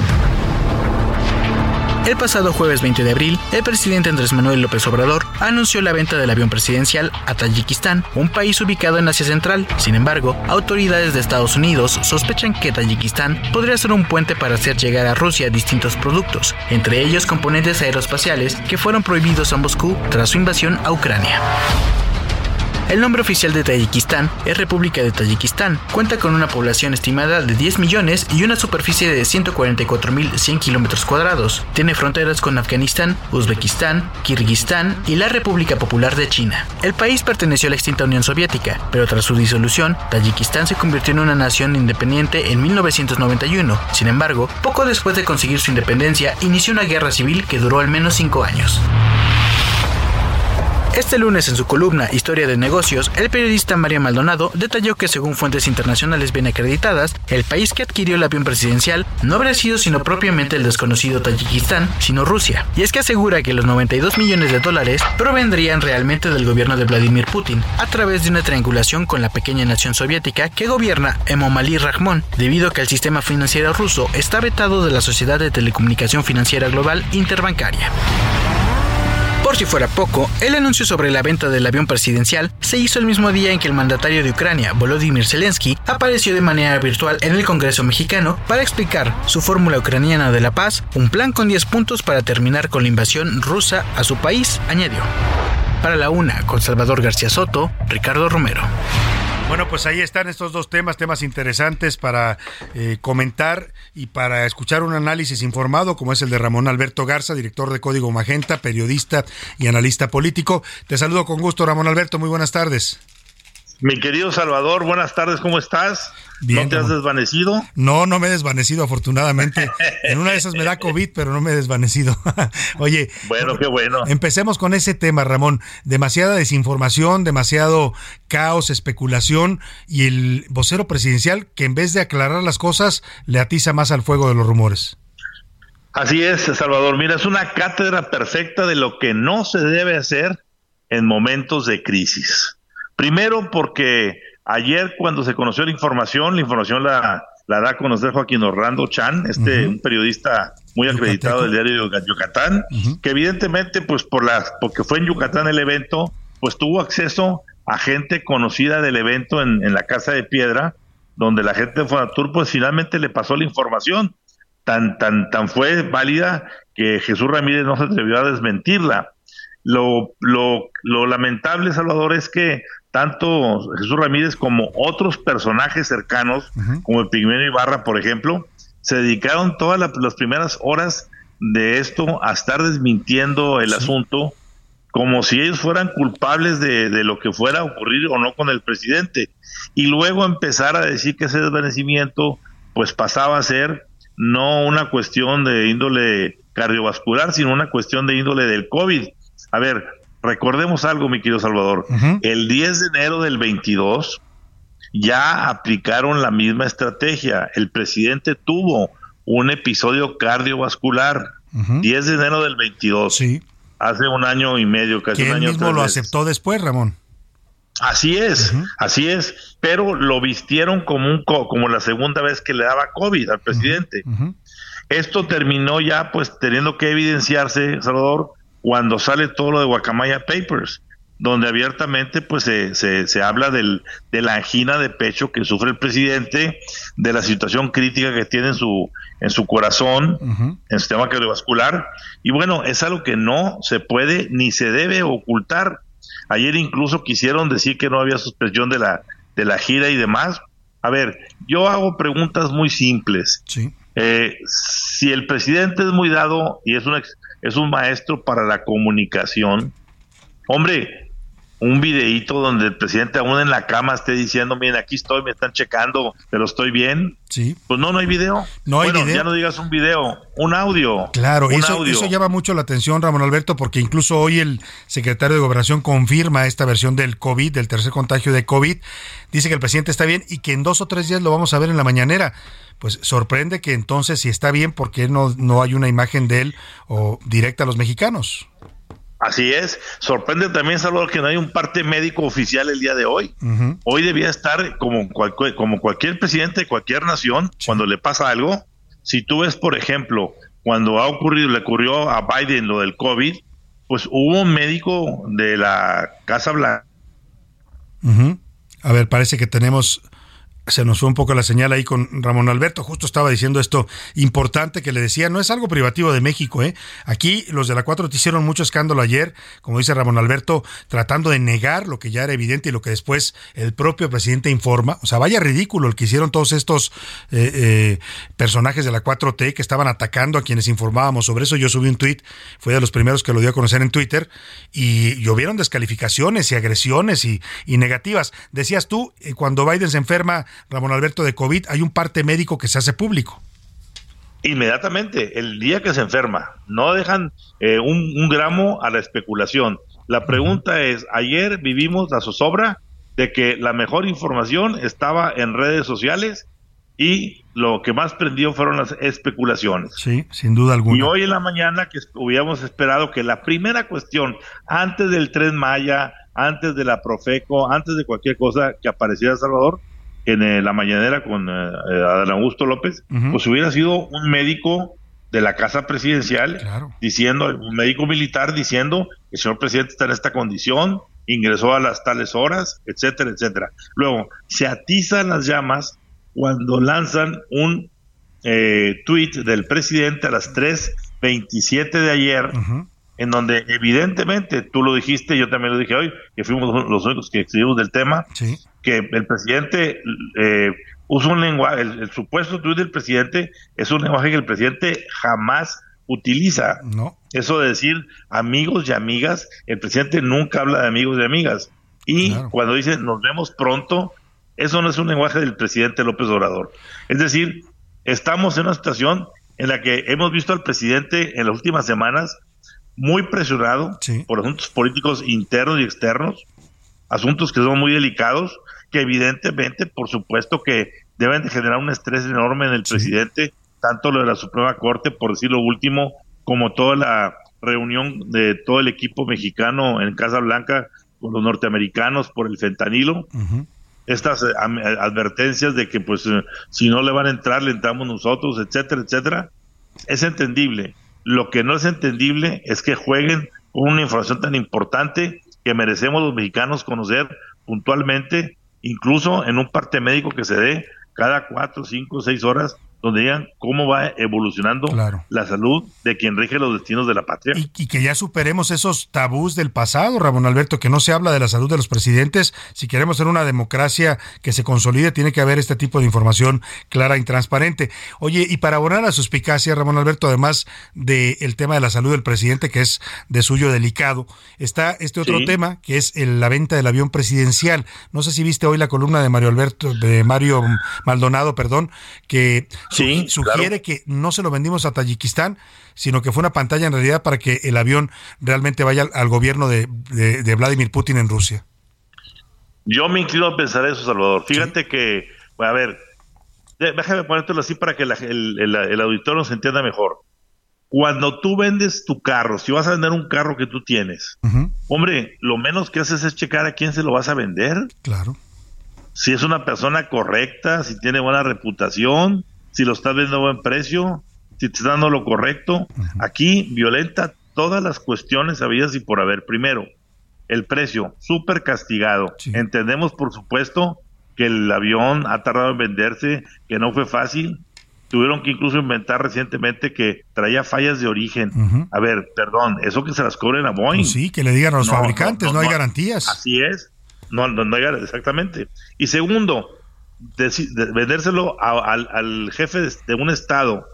el pasado jueves 20 de abril, el presidente Andrés Manuel López Obrador anunció la venta del avión presidencial a Tayikistán, un país ubicado en Asia Central. Sin embargo, autoridades de Estados Unidos sospechan que Tayikistán podría ser un puente para hacer llegar a Rusia distintos productos, entre ellos componentes aeroespaciales que fueron prohibidos a Moscú tras su invasión a Ucrania. El nombre oficial de Tayikistán es República de Tayikistán. Cuenta con una población estimada de 10 millones y una superficie de 144.100 kilómetros cuadrados. Tiene fronteras con Afganistán, Uzbekistán, Kirguistán y la República Popular de China. El país perteneció a la extinta Unión Soviética, pero tras su disolución, Tayikistán se convirtió en una nación independiente en 1991. Sin embargo, poco después de conseguir su independencia, inició una guerra civil que duró al menos 5 años. Este lunes en su columna Historia de Negocios, el periodista María Maldonado detalló que según fuentes internacionales bien acreditadas, el país que adquirió el avión presidencial no habría sido sino propiamente el desconocido Tayikistán, sino Rusia. Y es que asegura que los 92 millones de dólares provendrían realmente del gobierno de Vladimir Putin, a través de una triangulación con la pequeña nación soviética que gobierna Emomali Rahmon, debido a que el sistema financiero ruso está vetado de la Sociedad de Telecomunicación Financiera Global Interbancaria. Por si fuera poco, el anuncio sobre la venta del avión presidencial se hizo el mismo día en que el mandatario de Ucrania, Volodymyr Zelensky, apareció de manera virtual en el Congreso mexicano para explicar su fórmula ucraniana de la paz, un plan con 10 puntos para terminar con la invasión rusa a su país, añadió. Para la una, con Salvador García Soto, Ricardo Romero. Bueno, pues ahí están estos dos temas, temas interesantes para eh, comentar y para escuchar un análisis informado, como es el de Ramón Alberto Garza, director de Código Magenta, periodista y analista político. Te saludo con gusto, Ramón Alberto. Muy buenas tardes. Mi querido Salvador, buenas tardes, ¿cómo estás? ¿No te has desvanecido? No, no me he desvanecido, afortunadamente. En una de esas me da COVID, pero no me he desvanecido. Oye. Bueno, qué bueno. Empecemos con ese tema, Ramón. Demasiada desinformación, demasiado caos, especulación y el vocero presidencial que en vez de aclarar las cosas le atiza más al fuego de los rumores. Así es, Salvador. Mira, es una cátedra perfecta de lo que no se debe hacer en momentos de crisis. Primero porque ayer cuando se conoció la información, la información la, la da a conocer Joaquín Orlando Chan, este un periodista muy acreditado del diario Yucatán, que evidentemente pues por las porque fue en Yucatán el evento, pues tuvo acceso a gente conocida del evento en, en la Casa de Piedra, donde la gente de Fonatur pues finalmente le pasó la información. Tan, tan, tan fue válida que Jesús Ramírez no se atrevió a desmentirla. Lo, lo, lo lamentable, Salvador, es que tanto Jesús Ramírez como otros personajes cercanos, como el Pigmeno Ibarra, por ejemplo, se dedicaron todas las primeras horas de esto a estar desmintiendo el asunto como si ellos fueran culpables de, de, lo que fuera a ocurrir o no con el presidente. Y luego empezar a decir que ese desvanecimiento pues pasaba a ser no una cuestión de índole cardiovascular, sino una cuestión de índole del COVID. A ver, recordemos algo, mi querido Salvador. El 10 de enero del 22 ya aplicaron la misma estrategia. El presidente tuvo un episodio cardiovascular. 10 de enero del 22. Sí. Hace un año y medio, casi un año. mismo lo aceptó después, Ramón. Así es, así es, pero lo vistieron como un como la segunda vez que le daba COVID al presidente. Esto terminó ya pues teniendo que evidenciarse, Salvador, cuando sale todo lo de Guacamaya Papers, donde abiertamente pues se, se, se habla del, de la angina de pecho que sufre el presidente, de la situación crítica que tiene en su, en su corazón, en su sistema cardiovascular, y bueno, es algo que no se puede ni se debe ocultar. Ayer incluso quisieron decir que no había suspensión de la, de la gira y demás. A ver, yo hago preguntas muy simples. Eh, si el presidente es muy dado y es un, es un maestro para la comunicación, hombre, un videíto donde el presidente aún en la cama esté diciendo, miren, aquí estoy, me están checando, pero estoy bien. Sí. Pues no, no hay video. No hay bueno, video. ya no digas un video, un audio. Claro, un eso, audio. eso llama mucho la atención, Ramón Alberto, porque incluso hoy el secretario de Gobernación confirma esta versión del COVID, del tercer contagio de COVID. Dice que el presidente está bien y que en dos o tres días lo vamos a ver en la mañanera. Pues sorprende que entonces, si está bien, ¿por qué no, no hay una imagen de él o directa a los mexicanos? Así es. Sorprende también, Salvador, que no hay un parte médico oficial el día de hoy. Hoy debía estar como, cual- como cualquier presidente de cualquier nación, cuando le pasa algo. Si tú ves, por ejemplo, cuando ha ocurrido, le ocurrió a Biden lo del COVID, pues hubo un médico de la Casa Blanca. A ver, parece que tenemos se nos fue un poco la señal ahí con Ramón Alberto, justo estaba diciendo esto importante que le decía, no es algo privativo de México, ¿eh? Aquí los de la 4 te hicieron mucho escándalo ayer, como dice Ramón Alberto, tratando de negar lo que ya era evidente y lo que después el propio presidente informa. O sea, vaya ridículo el que hicieron todos estos eh, eh, personajes de la 4T que estaban atacando a quienes informábamos sobre eso. Yo subí un tweet, fue de los primeros que lo dio a conocer en Twitter, y llovieron descalificaciones y agresiones y, y negativas. Decías tú, eh, cuando Biden se enferma, Ramón Alberto, de COVID, hay un parte médico que se hace público. Inmediatamente, el día que se enferma, no dejan eh, un, un gramo a la especulación. La pregunta es, ayer vivimos la zozobra de que la mejor información estaba en redes sociales y lo que más prendió fueron las especulaciones. Sí, sin duda alguna. Y hoy en la mañana que hubiéramos esperado que la primera cuestión, antes del Tren Maya, antes de la Profeco, antes de cualquier cosa que apareciera Salvador, en eh, la mañanera con eh, eh, Adán Augusto López, Ujú. pues hubiera sido un médico de la casa presidencial diciendo, un médico militar diciendo que el señor presidente está en esta condición, ingresó a las tales horas, etcétera, etcétera. Luego, se atizan las llamas cuando lanzan un eh, tweet del presidente a las 3.27 de ayer, en donde evidentemente, tú lo dijiste, yo también lo dije hoy, que fuimos los únicos que escribimos del tema, que el presidente eh, usa un lenguaje, el, supuesto tuit del presidente es un lenguaje que el presidente jamás utiliza. No. Eso de decir amigos y amigas, el presidente nunca habla de amigos y amigas. Y cuando dice nos vemos pronto, eso no es un lenguaje del presidente López Obrador. Es decir, estamos en una situación en la que hemos visto al presidente en las últimas semanas muy presionado por asuntos políticos internos y externos, asuntos que son muy delicados, que evidentemente, por supuesto, que deben de generar un estrés enorme en el presidente, tanto lo de la Suprema Corte, por decir lo último, como toda la reunión de todo el equipo mexicano en Casa Blanca con los norteamericanos por el fentanilo. Estas eh, advertencias de que pues eh, si no le van a entrar, le entramos nosotros, etcétera, etcétera, es entendible. Lo que no es entendible es que jueguen con una información tan importante que merecemos los mexicanos conocer puntualmente incluso en un parte médico que se dé cada cuatro, cinco, seis horas donde digan cómo va evolucionando la salud de quien rige los destinos de la patria. Y, que ya superemos esos tabús del pasado, Ramón Alberto, que no se habla de la salud de los presidentes. Si queremos ser una democracia que se consolide, tiene que haber este tipo de información clara y transparente. Oye, y para abonar a suspicacia, Ramón Alberto, además del tema de la salud del presidente, que es de suyo delicado, está este otro tema, que es la venta del avión presidencial. No sé si viste hoy la columna de Mario Alberto, de Mario Maldonado, perdón, que Sí, sugiere que no se lo vendimos a Tayikistán, sino que fue una pantalla en realidad para que el avión realmente vaya al, gobierno de, Vladimir Putin en Rusia. Yo me inclino a pensar eso, Salvador. Fíjate que, a ver, déjame ponértelo así para que el, el, auditor nos entienda mejor. Cuando tú vendes tu carro, si vas a vender un carro que tú tienes, hombre, lo menos que haces es checar a quién se lo vas a vender. Claro. Si es una persona correcta, si tiene buena reputación, si lo estás viendo a buen precio, si te está dando lo correcto. Aquí violenta todas las cuestiones habidas y por haber. Primero, el precio, súper castigado. Entendemos, por supuesto, que el avión ha tardado en venderse, que no fue fácil. Tuvieron que incluso inventar recientemente que traía fallas de origen. A ver, perdón, eso que se las cobren a Boeing. Pues sí, que le digan a los fabricantes, no, hay garantías. Así es, no, no, no hay exactamente. Y segundo, de, vendérselo al, jefe de, un estado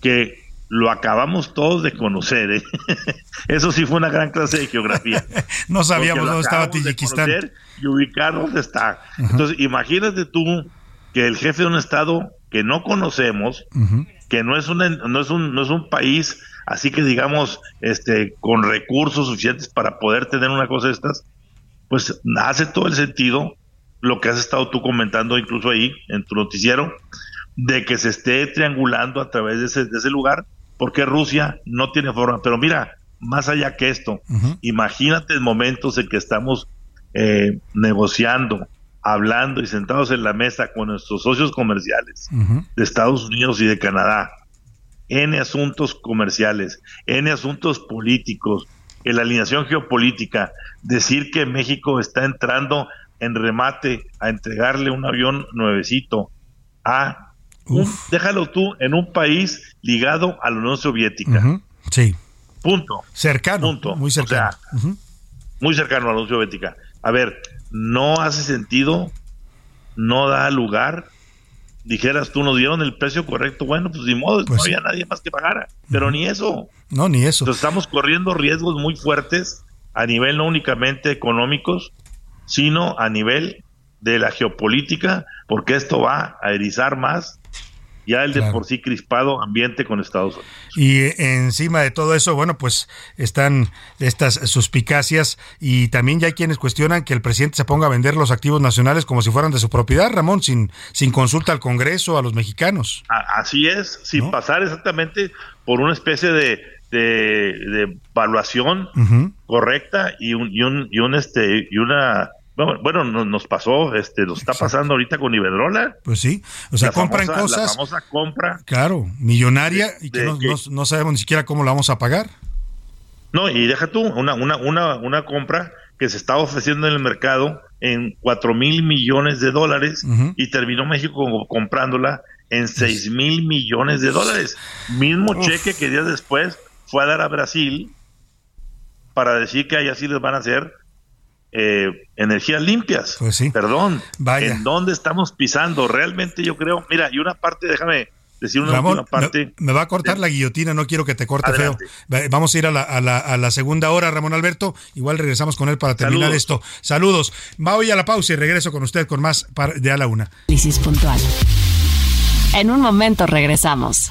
que lo acabamos todos de conocer. ¿eh? Eso sí fue una gran clase de geografía. no sabíamos dónde estaba Tayikistán. Y ubicar dónde está. Entonces, imagínate tú que el jefe de un estado que no conocemos, que no es, un, no, es un, no es un país así que digamos este con recursos suficientes para poder tener una cosa de estas, pues hace todo el sentido lo que has estado tú comentando incluso ahí en tu noticiero, de que se esté triangulando a través de ese, de ese lugar, porque Rusia no tiene forma. Pero mira, más allá que esto, imagínate en momentos en que estamos eh, negociando, hablando y sentados en la mesa con nuestros socios comerciales de Estados Unidos y de Canadá, en asuntos comerciales, en asuntos políticos, en la alineación geopolítica, decir que México está entrando en remate a entregarle un avión nuevecito a déjalo tú en un país ligado a la Unión Soviética. Sí. Punto. Cercano. Punto. Muy cercano. Muy cercano a la Unión Soviética. A ver, no hace sentido, no da lugar. Dijeras tú, nos dieron el precio correcto. Bueno, pues ni modo, pues no había nadie más que pagara. Pero ni eso. No, ni eso. estamos corriendo riesgos muy fuertes a nivel no únicamente económicos, sino a nivel de la geopolítica, porque esto va a erizar más ya el de por sí crispado ambiente con Estados Unidos. Y encima de todo eso, bueno, pues están estas suspicacias y también ya hay quienes cuestionan que el presidente se ponga a vender los activos nacionales como si fueran de su propiedad, Ramón, sin, sin consulta al Congreso, a los mexicanos. así es, sin pasar exactamente por una especie de, de, evaluación correcta y un, y un, y un este y una bueno, nos pasó, este, nos está pasando ahorita con Iberdrola. Pues sí, o sea, compran cosas. La famosa compra. Claro, millonaria y que, no, no, sabemos ni siquiera cómo la vamos a pagar. No, y deja tú, una, una, una, una compra que se estaba ofreciendo en el mercado en cuatro mil millones de dólares y terminó México comprándola en seis mil millones de dólares. Mismo cheque que días después fue a dar a Brasil para decir que allá sí les van a hacer eh, energías limpias. Pues sí. Perdón. Vaya. ¿En dónde estamos pisando? Realmente yo creo, mira, y una parte, déjame decir una Ramón, última parte. Me, me va a cortar la guillotina, no quiero que te corte Adelante. feo. Va- Vamos a ir a la, a la- a la segunda hora, Ramón Alberto. Igual regresamos con él para terminar Saludos. esto. Saludos. Va hoy a la pausa y regreso con usted con más de a la una. Análisis puntual. En un momento regresamos.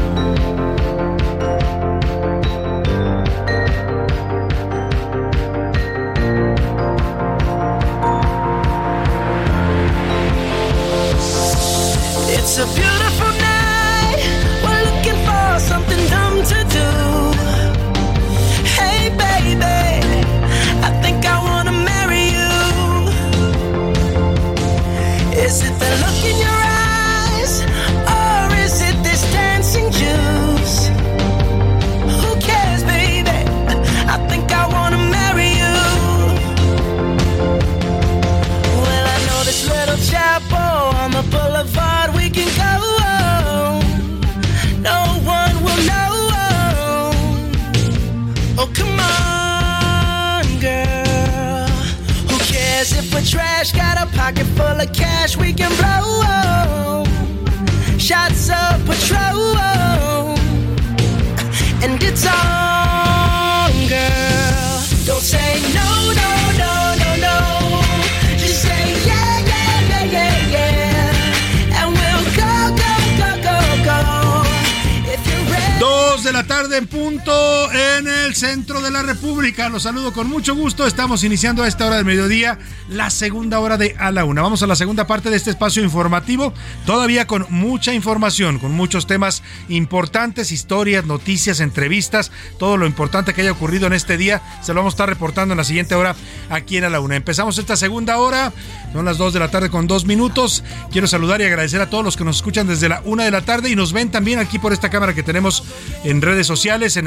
It's a beautiful night. We're looking for something dumb to do. Hey, baby, I think I wanna marry you. Is it the look Got a pocket full of cash we can blow. Shots of patrol. And it's on. Don't say no, no, go, go, go, go, go. La tarde en punto en centro de la República. Los saludo con mucho gusto. Estamos iniciando a esta hora del mediodía la segunda hora de A la Una. Vamos a la segunda parte de este espacio informativo. Todavía con mucha información, con muchos temas importantes, historias, noticias, entrevistas, todo lo importante que haya ocurrido en este día. Se lo vamos a estar reportando en la siguiente hora aquí en A la Una. Empezamos esta segunda hora. Son las dos de la tarde con dos minutos. Quiero saludar y agradecer a todos los que nos escuchan desde la una de la tarde y nos ven también aquí por esta cámara que tenemos en redes sociales, en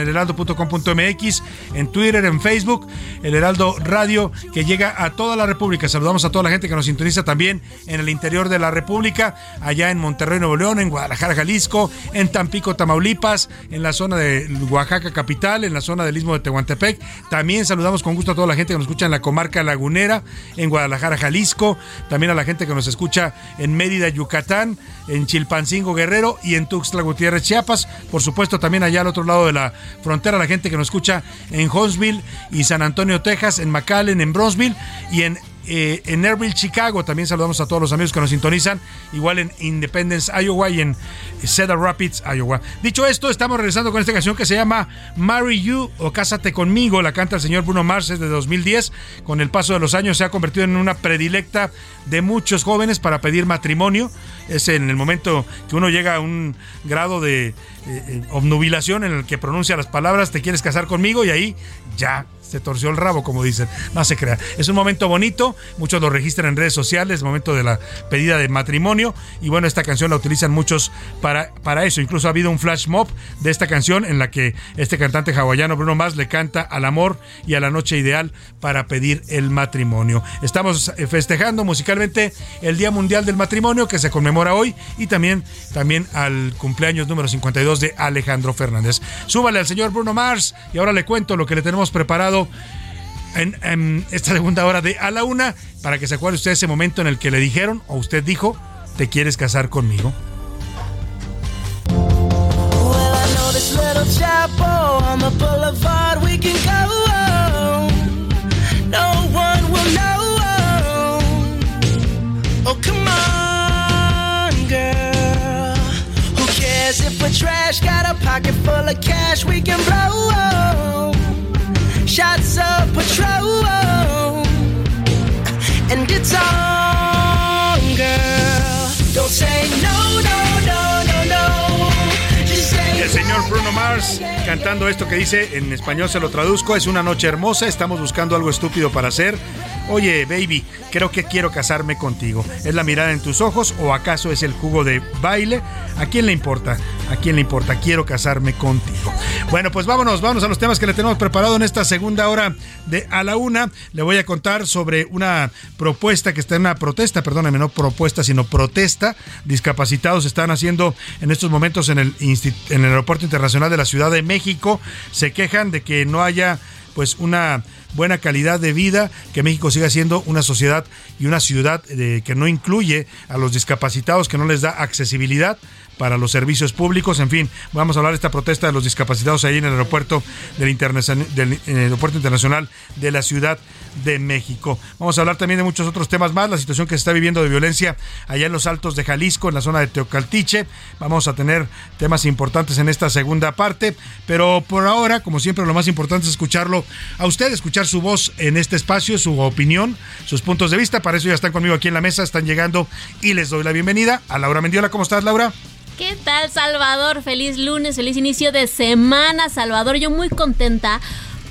en Twitter, en Facebook, el Heraldo Radio, que llega a toda la República. Saludamos a toda la gente que nos sintoniza también en el interior de la República, allá en Monterrey, Nuevo León, en Guadalajara, Jalisco, en Tampico, Tamaulipas, en la zona de Oaxaca capital, en la zona del Istmo de Tehuantepec. También saludamos con gusto a toda la gente que nos escucha en la comarca lagunera, en Guadalajara, Jalisco, también a la gente que nos escucha en Mérida, Yucatán, en Chilpancingo, Guerrero y en Tuxtla Gutiérrez, Chiapas. Por supuesto, también allá al otro lado de la frontera, la gente que nos escucha en Huntsville y San Antonio, Texas, en McAllen, en Bronzeville y en eh, en Airville, Chicago. También saludamos a todos los amigos que nos sintonizan. Igual en Independence, Iowa y en Cedar Rapids, Iowa. Dicho esto, estamos regresando con esta canción que se llama Marry You o Cásate conmigo. La canta el señor Bruno Mars desde 2010. Con el paso de los años se ha convertido en una predilecta de muchos jóvenes para pedir matrimonio. Es en el momento que uno llega a un grado de eh, eh, obnubilación en el que pronuncia las palabras, te quieres casar conmigo y ahí ya se torció el rabo, como dicen. No se crea. Es un momento bonito, muchos lo registran en redes sociales, momento de la pedida de matrimonio. Y bueno, esta canción la utilizan muchos para, para eso. Incluso ha habido un flash mob de esta canción en la que este cantante hawaiano Bruno Mars le canta al amor y a la noche ideal para pedir el matrimonio. Estamos eh, festejando musicalmente el Día Mundial del Matrimonio que se conmemora hoy y también, también al cumpleaños número 52 de Alejandro Fernández. Súbale al señor Bruno Mars y ahora le cuento lo que le tenemos preparado en, esta segunda hora de A la Una para que se acuerde usted ese momento en el que le dijeron o usted dijo, ¿te quieres casar conmigo? Shots of patrol. And it's on, girl. Don't say no, Bruno Mars cantando esto que dice, en español se lo traduzco, es una noche hermosa, estamos buscando algo estúpido para hacer. Oye, baby, creo que quiero casarme contigo. ¿Es la mirada en tus ojos o acaso es el jugo de baile? ¿A quién le importa? ¿A quién le importa? Quiero casarme contigo. Bueno, pues vámonos, vámonos a los temas que le tenemos preparado en esta segunda hora de A la Una. Le voy a contar sobre una propuesta que está en una protesta, perdóname, no propuesta, sino protesta. Discapacitados están haciendo en estos momentos en el, en el Aeropuerto Internacional de la Ciudad de México. Se quejan de que no haya pues una buena calidad de vida, que México siga siendo una sociedad y una ciudad eh, que no incluye a los discapacitados, que no les da accesibilidad para los servicios públicos. En fin, vamos a hablar de esta protesta de los discapacitados ahí en el aeropuerto del, del aeropuerto internacional de la Ciudad de México. Vamos a hablar también de muchos otros temas más, la situación que se está viviendo de violencia allá en los altos de Jalisco, en la zona de Teocaltiche. Vamos a tener temas importantes en esta segunda parte, pero por ahora, como siempre, lo más importante es escucharlo a usted, escuchar su voz en este espacio, su opinión, sus puntos de vista. Para eso ya están conmigo aquí en la mesa, están llegando y les doy la bienvenida a Laura Mendiola. ¿Cómo estás, Laura? ¿Qué tal, Salvador? Feliz lunes, feliz inicio de semana, Salvador. Yo muy contenta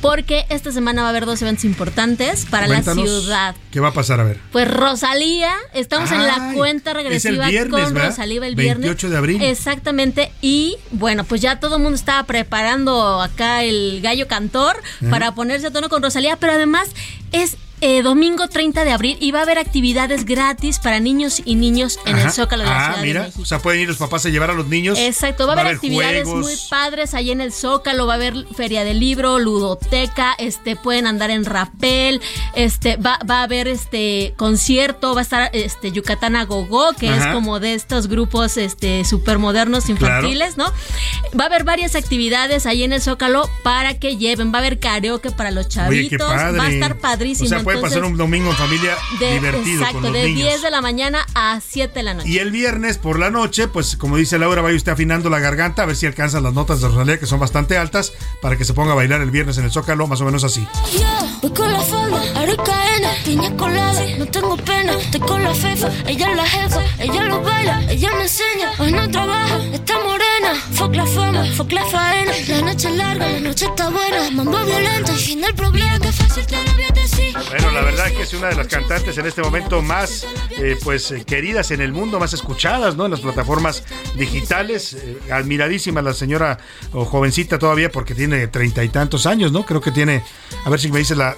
porque esta semana va a haber dos eventos importantes para la ciudad. ¿Qué va a pasar? A ver. Pues Rosalía, estamos en la cuenta regresiva con Rosalía el viernes. 28 de abril. Exactamente. Y bueno, pues ya todo el mundo estaba preparando acá el gallo cantor para ponerse a tono con Rosalía, pero además es eh, domingo 30 de abril y va a haber actividades gratis para niños y niños en el Zócalo de la ah, Ciudad mira, de México. O sea, pueden ir los papás a llevar a los niños. Exacto, va, a haber actividades muy padres ahí en el Zócalo, va a haber feria de libro, ludoteca, este, pueden andar en rapel, este, va, va a haber este concierto, va a estar este Yucatán a Gogo, que es como de estos grupos este modernos infantiles, ¿no? Va a haber varias actividades ahí en el Zócalo para que lleven, va a haber karaoke para los chavitos, va a estar padrísimo puede pasar un domingo en familia divertido. Exacto, de 10 de la mañana a 7 de la noche. Y el viernes por la noche, pues como dice Laura, vaya usted afinando la garganta a ver si alcanza las notas de Rosalía, que son bastante altas, para que se ponga a bailar el viernes en el Zócalo, más o menos así. voy con la falda, piña colada, no tengo pena, estoy con la fefa, ella es la jefa, ella lo baila, ella me enseña, hoy no trabaja, está fuck la fama, fuck la faena, la noche larga, la noche está buena, mambo violento, fin del problema, que fácil te lo. Bueno, la verdad es que es una de las cantantes en este momento más eh, pues eh, queridas en el mundo, más escuchadas, ¿no? En las plataformas digitales. Eh, admiradísima la señora o jovencita todavía porque tiene treinta y tantos años, ¿no? Creo que tiene, a ver si me dice la,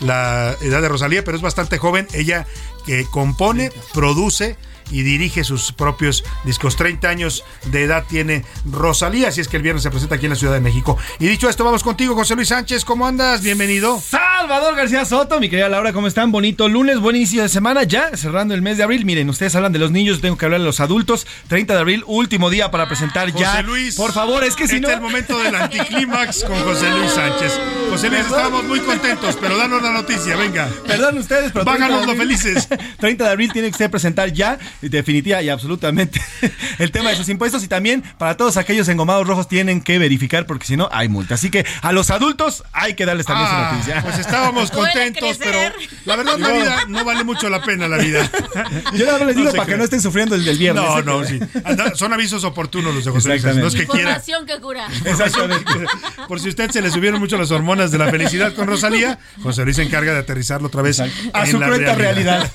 la edad de Rosalía, pero es bastante joven. Ella que compone, produce y dirige sus propios discos. 30 años de edad tiene Rosalía, así es que el viernes se presenta aquí en la Ciudad de México. Y dicho esto, vamos contigo, José Luis Sánchez. ¿Cómo andas? Bienvenido. Salvador García Soto, mi querida Laura, ¿cómo están? Bonito lunes, buen inicio de semana, ya cerrando el mes de abril. Miren, ustedes hablan de los niños, tengo que hablar de los adultos. 30 de abril, último día para presentar ya. José Luis. Por favor, es que si este no. es el momento del anticlímax con José Luis Sánchez. José Luis, estábamos muy contentos, pero danos la noticia, venga. Perdón ustedes, pero. Váganos lo felices. 30 de abril tiene que ser presentar ya, definitiva y absolutamente, el tema de sus impuestos y también para todos aquellos engomados rojos tienen que verificar porque si no hay multa. Así que a los adultos hay que darles también su Ah, noticia. Pues estábamos contentos, pero la verdad la vida no vale mucho la pena la vida. Yo nada más les digo No para que no estén sufriendo el del viernes. No, no, sí. Anda, Son avisos oportunos los de José Luis. No es que quiera. Que cura. Exactamente. Por si usted se le subieron mucho las hormonas de la felicidad con Rosalía, José Luis se encarga de aterrizarlo otra vez A en su la cruenta realidad.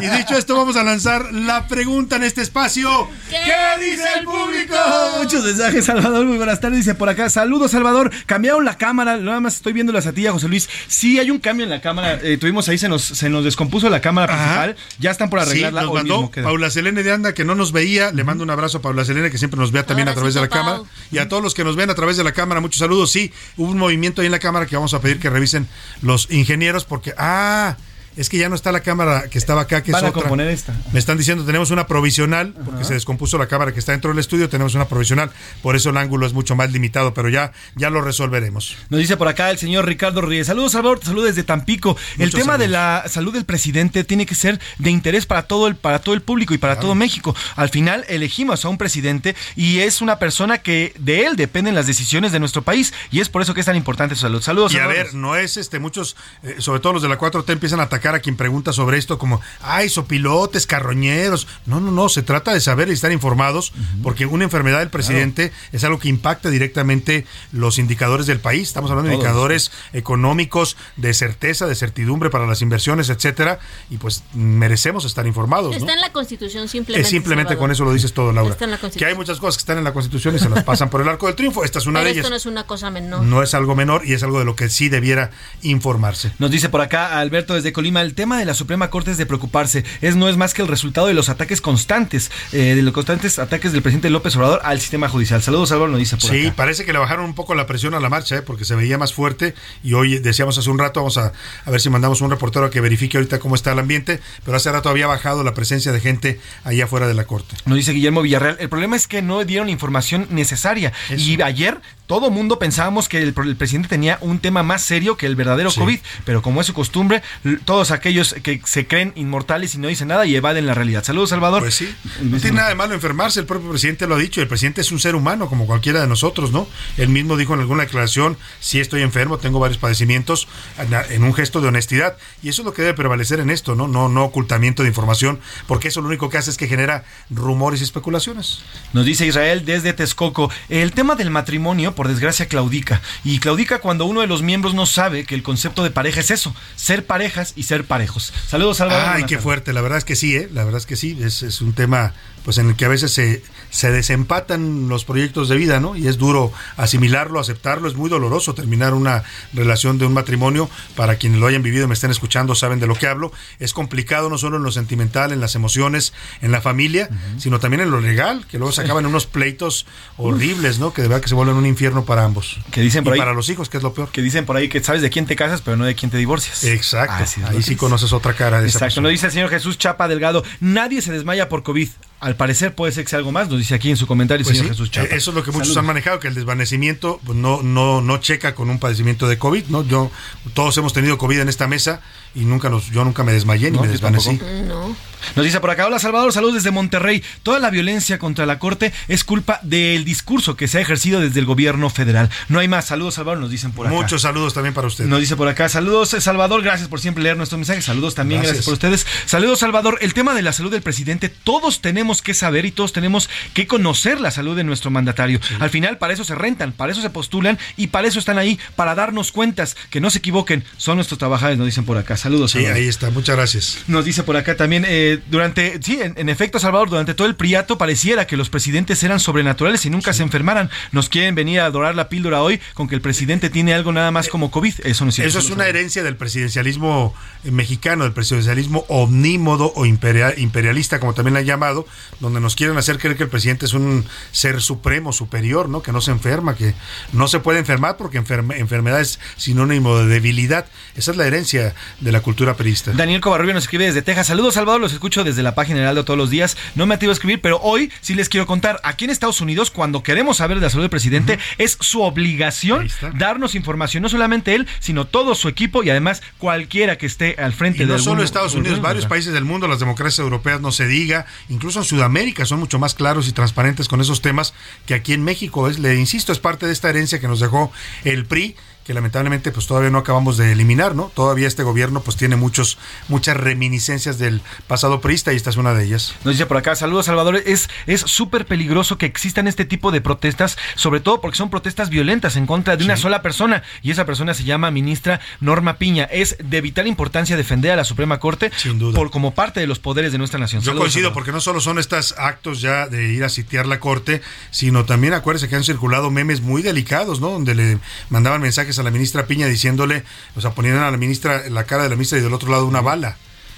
Y, y dicho esto, vamos a lanzar la pregunta en este espacio. ¿Qué dice el público? Muchos mensajes, Salvador. Muy buenas tardes. Dice por acá, saludos, Salvador. Cambiaron la cámara. Nada más estoy viendo las a ti, a José Luis. Sí, hay un cambio en la cámara. Eh, tuvimos ahí, se nos, se nos descompuso la cámara principal. Ya están por Sí, arreglarla. nos mandó mismo queda. Paula Selene de Anda, que no nos veía. Le mando un abrazo a Paula Selene, que siempre nos vea también a través de la cámara. Y a todos los que nos ven a través de la cámara, muchos saludos. Sí, hubo un movimiento ahí en la cámara que vamos a pedir que revisen los ingenieros, porque, ah, es que ya no está la cámara que estaba acá, que Van es a otra. componer esta. Me están diciendo, tenemos una provisional, porque se descompuso la cámara que está dentro del estudio, tenemos una provisional, por eso el ángulo es mucho más limitado, pero ya, ya lo resolveremos. Nos dice por acá el señor Ricardo Ríez. Saludos, Salvador. Te saludo desde Tampico. el tema de saludos. la salud del presidente tiene que ser de interés para todo el, para todo el público y para todo México. Al final elegimos a un presidente y es una persona que de él dependen las decisiones de nuestro país y es por eso que es tan importante su salud. Saludos. Y a ver, no es este, muchos, eh, sobre todo los de la 4T, empiezan a atacar atacar a quien pregunta sobre esto como, ay, sopilotes, carroñeros. No, no, no, se trata de saber y estar informados porque una enfermedad del presidente es algo que impacta directamente los indicadores del país. Estamos hablando de Todos, indicadores económicos, de certeza, de certidumbre para las inversiones, etcétera, y pues merecemos estar informados. ¿no? Está en la Constitución simplemente. Es simplemente Salvador. con eso lo dices todo, Laura. Está en la Que hay muchas cosas que están en la Constitución y se las pasan por el arco del triunfo. Esta es una Pero de esto ellas. no es una cosa menor. No es algo menor y es algo de lo que sí debiera informarse. Nos dice por acá Alberto desde Colima, el tema de la Suprema Corte es de preocuparse. Es no es más que el resultado de los ataques constantes, eh, de los constantes ataques del presidente López Obrador al sistema judicial. Saludos, Álvaro, nos dice por Sí, acá. parece que le bajaron un poco la presión a la marcha, ¿eh? porque se veía más fuerte. Y hoy decíamos hace un rato, vamos a, a ver si mandamos un reportero a que verifique ahorita cómo está el ambiente. Pero hace rato había bajado la presencia de gente allá afuera de la corte. Nos dice Guillermo Villarreal, el problema es que no dieron información necesaria. Y ayer todo mundo pensábamos que el, el presidente tenía un tema más serio que el verdadero Sí. COVID, pero como es su costumbre, todos aquellos que se creen inmortales y no dicen nada y evaden la realidad. Saludos, Salvador. Pues sí. No tiene nada de malo enfermarse, el propio presidente lo ha dicho, el presidente es un ser humano como cualquiera de nosotros, ¿no? Él mismo dijo en alguna declaración, sí estoy enfermo, tengo varios padecimientos, en- en un gesto de honestidad, y eso es lo que debe prevalecer en esto, ¿no? No, no ocultamiento de información, porque eso lo único que hace es que genera rumores y especulaciones. Nos dice Israel desde Texcoco, el tema del matrimonio, por desgracia, claudica. Y claudica cuando uno de los miembros no sabe que el concepto de pareja es eso, ser parejas y ser parejos. Saludos, Salvador. Ay, qué fuerte, la verdad es que sí, ¿eh? La verdad es que sí, es, es un tema pues en el que a veces se, se desempatan los proyectos de vida, ¿no? Y es duro asimilarlo, aceptarlo, es muy doloroso terminar una relación de un matrimonio, para quienes lo hayan vivido, me estén escuchando, saben de lo que hablo, es complicado no solo en lo sentimental, en las emociones, en la familia, sino también en lo legal, que luego se acaban unos pleitos horribles, ¿no? Que de verdad que se vuelven un infierno para ambos. Que dicen por y ahí- para los hijos, que es lo peor. Que dicen por ahí que sabes de quién te casas, pero no de quién te divorcias. Exacto, lo ahí sí es. conoces otra cara de esa Exacto, persona. lo dice el señor Jesús Chapa Delgado. Nadie se desmaya por COVID. Al parecer puede ser que sea algo más, nos dice aquí en su comentario el Pues señor sí, Jesús Chapa. Eso es lo que muchos Saludos. han manejado, que el desvanecimiento pues, no, no, no checa con un padecimiento de COVID, ¿no? Yo, todos hemos tenido COVID en esta mesa y nunca nos, yo nunca me desmayé ni No, me desvanecí. No. Nos dice por acá, hola Salvador, saludos desde Monterrey. Toda la violencia contra la Corte es culpa del discurso que se ha ejercido desde el gobierno federal. No hay más. Saludos, Salvador, nos dicen por acá. Muchos saludos también para usted. Nos dice por acá, saludos Salvador, gracias por siempre leer nuestros mensajes, saludos también, gracias. Gracias. por ustedes. Saludos Salvador, el tema de la salud del presidente, todos tenemos que saber y todos tenemos que conocer la salud de nuestro mandatario. Al final, para eso se rentan, para eso se postulan y para eso están ahí, para darnos cuentas, que no se equivoquen, son nuestros trabajadores, nos dicen por acá. Saludos. Sí, Salvador. ahí está, muchas gracias. Nos dice por acá también, eh, durante, sí, en, en efecto, Salvador, durante todo el priato pareciera que los presidentes eran sobrenaturales y nunca se enfermaran. Nos quieren venir a adorar la píldora hoy con que el presidente tiene algo nada más como COVID. Eso no es cierto. Eso es una herencia del presidencialismo eh, mexicano, del presidencialismo omnímodo o imperial- imperialista, como también la han llamado, donde nos quieren hacer creer que el presidente es un ser supremo, superior, ¿no? Que no se enferma, que no se puede enfermar porque enferme- enfermedad es sinónimo de debilidad. Esa es la herencia de la cultura perista. Daniel Covarrubio nos escribe desde Texas. Saludos, Salvador. Los escucho desde la página de Heraldo todos los días. No me atrevo a escribir, pero hoy sí les quiero contar. Aquí en Estados Unidos, cuando queremos saber de la salud del presidente, es su obligación darnos información. No solamente él, sino todo su equipo y además cualquiera que esté al frente Y de no solo Estados Unidos, varios países del mundo, las democracias europeas no se diga, incluso en Sudamérica son mucho más claros y transparentes con esos temas que aquí en México. Es, le insisto, es parte de esta herencia que nos dejó el PRI que lamentablemente pues todavía no acabamos de eliminar, ¿no? Todavía este gobierno pues tiene muchos muchas reminiscencias del pasado priista y esta es una de ellas. Nos dice por acá, saludos Salvador, es es súper peligroso que existan este tipo de protestas, sobre todo porque son protestas violentas en contra de una sola persona y esa persona se llama ministra Norma Piña. Es de vital importancia defender a la Suprema Corte por como parte de los poderes de nuestra nación. Yo Saludos, coincido Salvador. porque no solo son estos actos ya de ir a sitiar la corte, sino también acuérdense que han circulado memes muy delicados, ¿no? Donde le mandaban mensajes a la ministra Piña diciéndole, o sea, poniendo a la ministra la cara de la ministra y del otro lado una bala.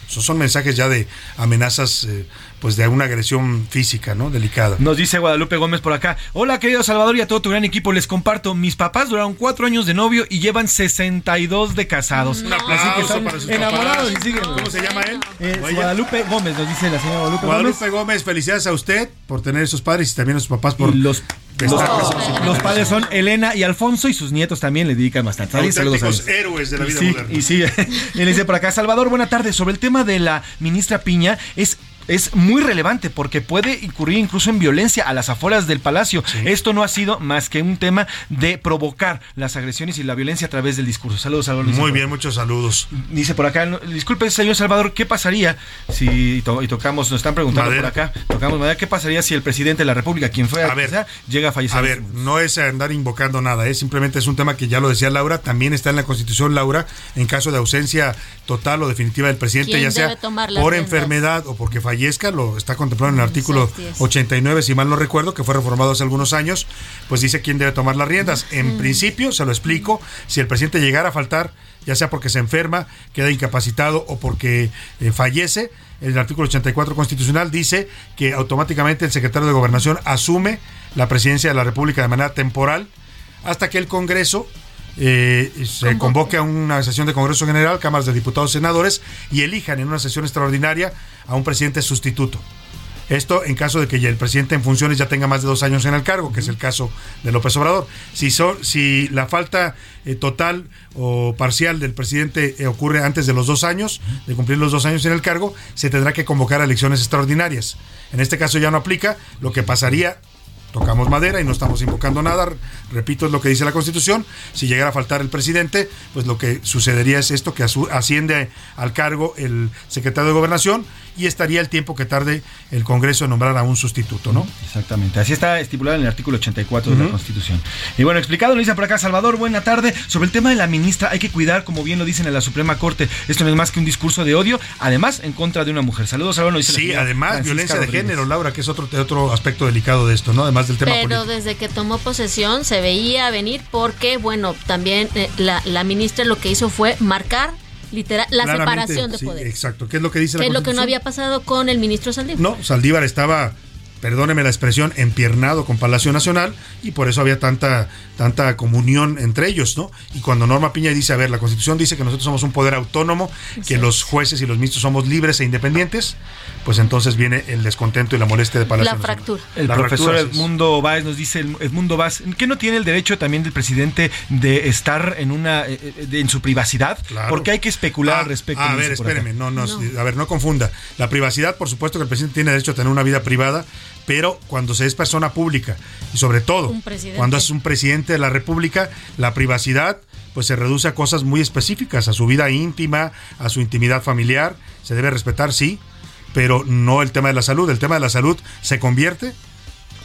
Esos son mensajes ya de amenazas, eh, pues de una agresión física, ¿no? Delicada. Nos dice Guadalupe Gómez por acá. Hola, querido Salvador y a todo tu gran equipo. Les comparto. Mis papás duraron cuatro años de novio y llevan 62 de casados. Un Así que aplauso están para sus enamorados papás. y siguen. ¿Cómo se llama él? Guadalupe Gómez, nos dice la señora Guadalupe, Gómez. Guadalupe Gómez, felicidades a usted por tener esos padres y también a sus papás por los Los, los padres son Elena y Alfonso y sus nietos también le dedican bastante. Auténticos héroes de la Y vida sí, moderna. Y sí, y le dice por acá, Salvador, buena tarde. Sobre el tema de la ministra Piña, es es muy relevante porque puede incurrir incluso en violencia a las afueras del palacio. Esto no ha sido más que un tema de provocar las agresiones y la violencia a través del discurso. Saludos, Salvador. Muy bien, muchos saludos. Dice por acá, disculpe, señor Salvador, ¿qué pasaría si y tocamos, nos están preguntando por acá, tocamos madera, ¿qué pasaría si el presidente de la República, quien fue a, ver, llega a fallecer? A ver, no es andar invocando nada, es simplemente es un tema que ya lo decía Laura, también está en la Constitución, Laura, en caso de ausencia total o definitiva del presidente, ya sea por enfermedad o porque fallezca, lo está contemplado en el artículo 89, si mal no recuerdo, que fue reformado hace algunos años, pues dice quién debe tomar las riendas. En principio, se lo explico, si el presidente llegara a faltar, ya sea porque se enferma, queda incapacitado o porque eh, fallece, el artículo 84 constitucional dice que automáticamente el secretario de Gobernación asume la presidencia de la República de manera temporal hasta que el Congreso eh, se convoque a una sesión de Congreso General, cámaras de diputados, senadores y elijan en una sesión extraordinaria a un presidente sustituto. Esto en caso de que el presidente en funciones ya tenga más de dos años en el cargo, que es el caso de López Obrador. Si, si la falta eh, total o parcial del presidente eh, ocurre antes de los dos años, de cumplir los dos años en el cargo, se tendrá que convocar a elecciones extraordinarias. En este caso ya no aplica, lo que pasaría tocamos madera y no estamos invocando nada, repito, es lo que dice la Constitución, si llegara a faltar el presidente, pues lo que sucedería es esto, que asciende al cargo el secretario de Gobernación y estaría el tiempo que tarde el Congreso en nombrar a un sustituto, ¿no? Exactamente, así está estipulado en el artículo 84 de la Constitución. Y bueno, explicado, lo dice por acá Salvador, buena tarde. Sobre el tema de la ministra, hay que cuidar, como bien lo dicen en la Suprema Corte, esto no es más que un discurso de odio, además en contra de una mujer. Saludos, Salvador, dice Sí, además violencia de género, Laura, que es otro, otro aspecto delicado de esto, ¿no? Además del tema Pero desde que tomó posesión se veía venir porque, bueno, también eh, la, la ministra lo que hizo fue marcar literal, la separación de poderes. Exacto, ¿qué es lo que dice la Es lo que no había pasado con el ministro Saldívar. No, Saldívar estaba perdóneme la expresión, empiernado con Palacio Nacional y por eso había tanta, tanta comunión entre ellos, ¿no? Y cuando Norma Piña dice, a ver, la Constitución dice que nosotros somos un poder autónomo, que los jueces y los ministros somos libres e independientes, pues entonces viene el descontento y la molestia de Palacio la Fractura. El profesor Edmundo Báez nos dice, Edmundo Báez, ¿qué no tiene el derecho también del presidente de estar en una eh, eh, en su privacidad? Porque hay que especular ah, al respecto. A ver, espéreme, no, no, a ver, no confunda. La privacidad, por supuesto que el presidente tiene derecho a tener una vida privada, pero cuando se es persona pública y sobre todo cuando es un presidente de la República, la privacidad pues se reduce a cosas muy específicas, a su vida íntima, a su intimidad familiar, se debe respetar, sí, pero no el tema de la salud. El tema de la salud se convierte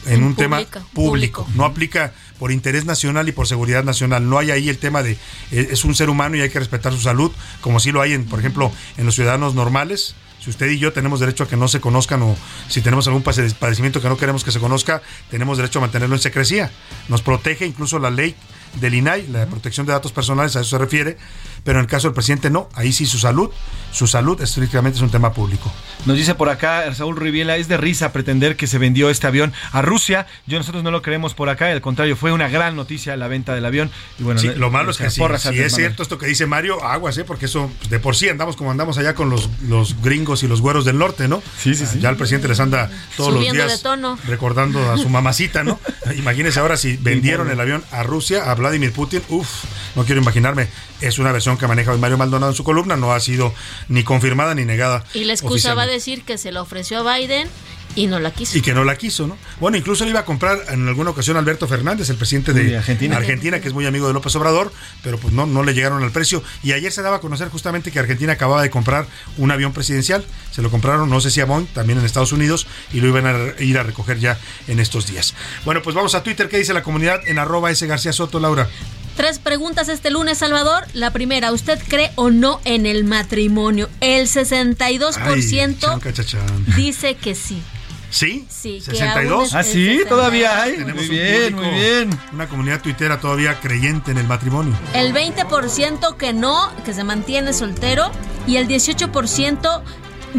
en, un tema público. No aplica por interés nacional y por seguridad nacional. No hay ahí el tema de eh, es un ser humano y hay que respetar su salud, como sí lo hay en, por ejemplo, en los ciudadanos normales si usted y yo tenemos derecho a que no se conozcan o si tenemos algún padecimiento que no queremos que se conozca, tenemos derecho a mantenerlo en secrecía. Nos protege incluso la ley del INAI, la protección de datos personales, a eso se refiere, pero en el caso del presidente no, ahí sí su salud, su salud estrictamente es un tema público. Nos dice por acá Saúl Riviela, es de risa pretender que se vendió este avión a Rusia, yo nosotros no lo creemos por acá, al contrario, fue una gran noticia la venta del avión. Y bueno, lo malo es que si, es cierto esto que dice Mario, aguas, ¿eh? porque eso pues, de por sí andamos como andamos allá con los, los gringos y los güeros del norte, ¿no? Sí, sí, sí. Ya el presidente les anda todos los días recordando a su mamacita, ¿no? Imagínense ahora si vendieron el avión a Rusia, a Vladimir Putin, uff, no quiero imaginarme, es una versión que maneja Mario Maldonado en su columna, no ha sido ni confirmada ni negada. Y la excusa va a decir que se la ofreció a Biden y no la quiso. Y que no la quiso, ¿no? Bueno, incluso le iba a comprar en alguna ocasión Alberto Fernández, el presidente de Argentina. Argentina, que es muy amigo de López Obrador, pero pues no, no le llegaron al precio. Y ayer se daba a conocer justamente que Argentina acababa de comprar un avión presidencial. Se lo compraron, no sé si a Boeing, también en Estados Unidos, y lo iban a ir a recoger ya en estos días. Bueno, pues vamos a Twitter, ¿qué dice la comunidad? En arroba S García Soto, Laura. Tres preguntas este lunes, Salvador. La primera, ¿usted cree o no en el matrimonio? El 62% dice que sí. ¿Sí? Sí. ¿62? Ah, sí, todavía hay. muy bien, muy bien. Una comunidad tuitera todavía creyente en el matrimonio. El 20% que no, que se mantiene soltero. Y el 18%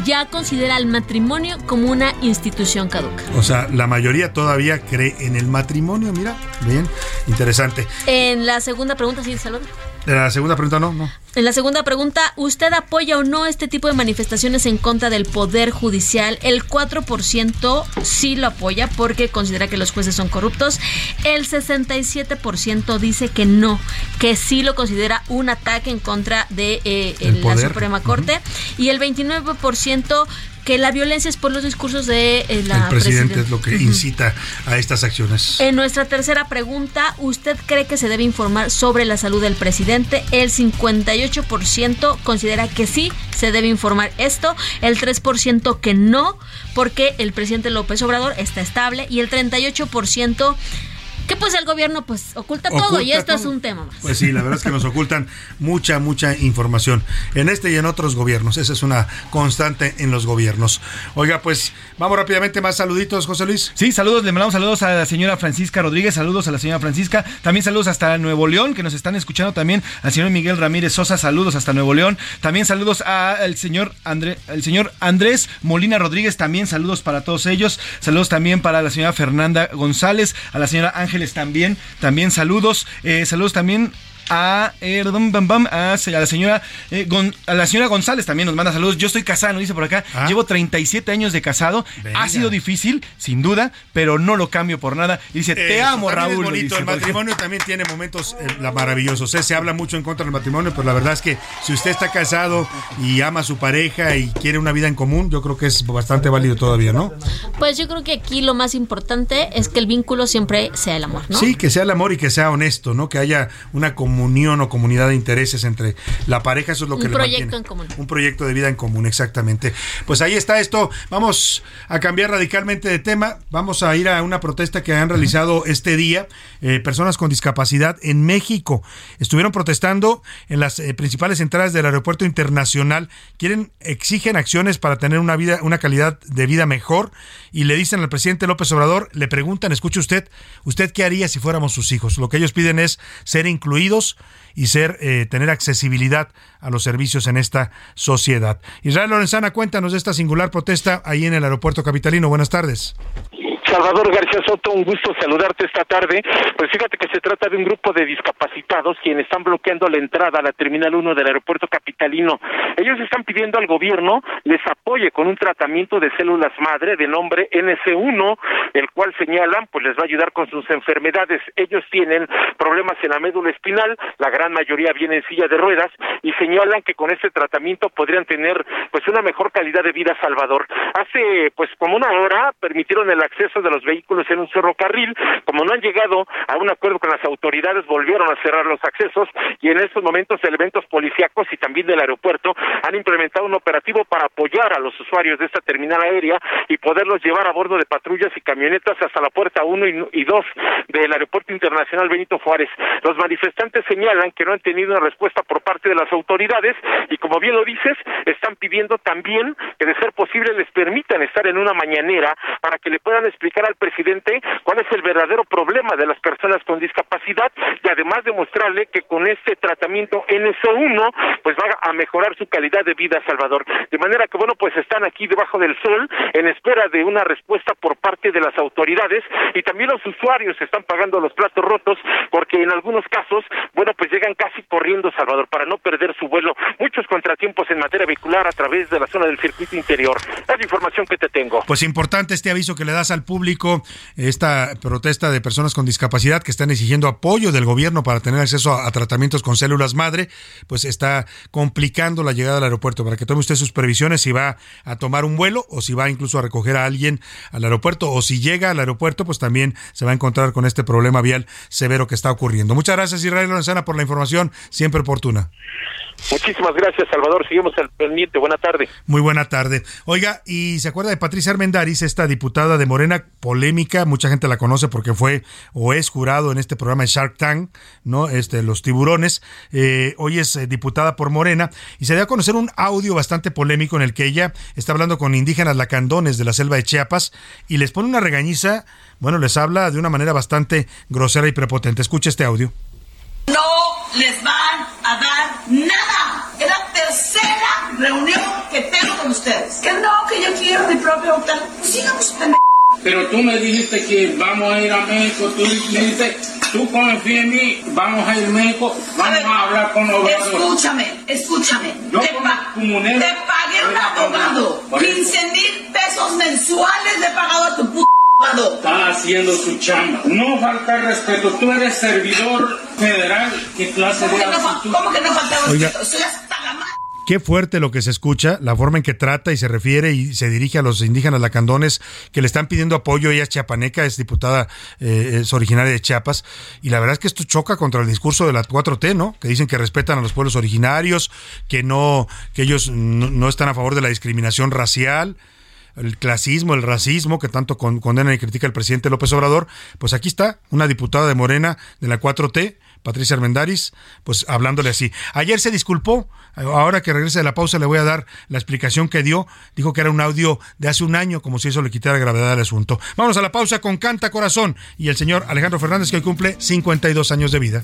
ya considera el matrimonio como una institución caduca. O sea, la mayoría todavía cree en el matrimonio, mira, bien, interesante. En la segunda pregunta, sí, salud. En la segunda pregunta, no, no. En la segunda pregunta, ¿usted apoya o no este tipo de manifestaciones en contra del Poder Judicial? El 4% sí lo apoya porque considera que los jueces son corruptos. El 67% dice que no, que sí lo considera un ataque en contra de eh, la Suprema Corte. Y el 29% que la violencia es por los discursos de eh, la El presidente es lo que incita a estas acciones. En nuestra tercera pregunta, ¿usted cree que se debe informar sobre la salud del presidente? El 58% considera que sí se debe informar esto, el 3% que no, porque el presidente López Obrador está estable y el 38% que pues el gobierno pues oculta, todo y esto es un tema más. Pues sí, la verdad es que nos ocultan mucha, mucha información en este y en otros gobiernos. Esa es una constante en los gobiernos. Oiga, pues vamos rápidamente, más saluditos, José Luis. Sí, saludos, le mandamos saludos a la señora Francisca Rodríguez, saludos a la señora Francisca, también saludos hasta Nuevo León, que nos están escuchando también, al señor Miguel Ramírez Sosa, saludos hasta Nuevo León, también saludos al señor, André, el señor Andrés Molina Rodríguez, también saludos para todos ellos, saludos también para la señora Fernanda González, a la señora Ángel también, también saludos, eh, saludos también a, eh, bam, bam, a, la señora eh, a la señora González también nos manda saludos. Yo estoy casado, dice por acá. Ah. Llevo 37 años de casado. Ha sido difícil, sin duda, pero no lo cambio por nada. Y dice, te amo, Raúl. bonito. el matrimonio también tiene momentos eh, maravillosos. Se habla mucho en contra del matrimonio, pero la verdad es que si usted está casado y ama a su pareja y quiere una vida en común, yo creo que es bastante válido todavía, ¿no? Pues yo creo que aquí lo más importante es que el vínculo siempre sea el amor, ¿no? Sí, que sea el amor y que sea honesto, ¿no? Que haya una comunión comunión o comunidad de intereses entre la pareja, eso es lo que un proyecto en común. Un proyecto de vida en común, exactamente. Pues ahí está esto. Vamos a cambiar radicalmente de tema. Vamos a ir a una protesta que han realizado este día eh, personas con discapacidad en México. Estuvieron protestando en las eh, principales entradas del aeropuerto internacional. Quieren, exigen acciones para tener una vida, una calidad de vida mejor y le dicen al presidente López Obrador, le preguntan, escuche usted, ¿usted qué haría si fuéramos sus hijos? Lo que ellos piden es ser incluidos y ser eh, tener accesibilidad a los servicios en esta sociedad. Israel Lorenzana, cuéntanos de esta singular protesta ahí en el aeropuerto capitalino. Buenas tardes. Salvador García Soto, un gusto saludarte esta tarde. Pues fíjate que se trata de un grupo de discapacitados quienes están bloqueando la entrada a la Terminal 1 del aeropuerto capitalino. Ellos están pidiendo al gobierno les apoye con un tratamiento de células madre de nombre NC1, el cual señalan pues les va a ayudar con sus enfermedades. Ellos tienen problemas en la médula espinal, la gran mayoría viene en silla de ruedas y señalan que con este tratamiento podrían tener pues una mejor calidad de vida, Salvador. Hace pues como una hora permitieron el acceso de los vehículos en un ferrocarril. Como no han llegado a un acuerdo con las autoridades, volvieron a cerrar los accesos y en estos momentos elementos policíacos y también del aeropuerto han implementado un operativo para apoyar a los usuarios de esta terminal aérea y poderlos llevar a bordo de patrullas y camionetas hasta la puerta 1 y 2 del aeropuerto internacional Benito Juárez. Los manifestantes señalan que no han tenido una respuesta por parte de las autoridades y como bien lo dices, están pidiendo también que de ser posible les permitan estar en una mañanera para que le puedan explicar al presidente cuál es el verdadero problema de las personas con discapacidad y además demostrarle que con este tratamiento NSO1 pues va a mejorar su calidad de vida, Salvador. De manera que bueno, pues están aquí debajo del sol en espera de una respuesta por parte de las autoridades y también los usuarios están pagando los platos rotos porque en algunos casos, bueno, pues llegan casi corriendo, Salvador, para no perder su vuelo. Muchos contratiempos en materia vehicular a través de la zona del circuito interior. Es la información que te tengo. Pues importante este aviso que le das al público público esta protesta de personas con discapacidad que están exigiendo apoyo del gobierno para tener acceso a, tratamientos con células madre, pues está complicando la llegada al aeropuerto. Para que tome usted sus previsiones si va a tomar un vuelo o si va incluso a recoger a alguien al aeropuerto o si llega al aeropuerto, pues también se va a encontrar con este problema vial severo que está ocurriendo. Muchas gracias Israel Lorenzana por la información siempre oportuna. Muchísimas gracias, Salvador. Seguimos al pendiente. Buena tarde. Muy buena tarde. Oiga, ¿y se acuerda de Patricia Armendaris, esta diputada de Morena, polémica? Mucha gente la conoce porque fue o es jurado en este programa de Shark Tank, ¿no? Este, Los Tiburones. Eh, hoy es eh, diputada por Morena y se dio a conocer un audio bastante polémico en el que ella está hablando con indígenas lacandones de la selva de Chiapas y les pone una regañiza. Bueno, les habla de una manera bastante grosera y prepotente. Escuche este audio. No les van a dar nada. Es la tercera reunión que tengo con ustedes. Que no, que yo quiero mi propio hotel. Pues sigamos Pero tú me dijiste que vamos a ir a México. Tú me dijiste, tú confías en mí, vamos a ir a México, vamos a, hablar con los Escúchame, escúchame. te, pagué un abogado. 15 mil pesos mensuales le he pagado a tu puta Está haciendo su chamba. No falta respeto. Tú eres servidor federal. ¿Qué clase de ¿Cómo que no falta respeto? Soy hasta la Qué fuerte lo que se escucha, la forma en que trata y se refiere y se dirige a los indígenas lacandones que le están pidiendo apoyo. Ella es chiapaneca, es diputada, eh, es originaria de Chiapas. Y la verdad es que esto choca contra el discurso de la 4T, ¿no? Que dicen que respetan a los pueblos originarios, que no, que ellos no, están a favor de la discriminación racial el clasismo, el racismo que tanto con, condena y critica el presidente López Obrador, pues aquí está una diputada de Morena de la 4T, Patricia Armendaris, pues hablándole así. Ayer se disculpó, ahora que regrese de la pausa le voy a dar la explicación que dio, dijo que era un audio de hace un año, como si eso le quitara gravedad al asunto. Vamos a la pausa con Canta Corazón y el señor Alejandro Fernández que hoy cumple 52 años de vida.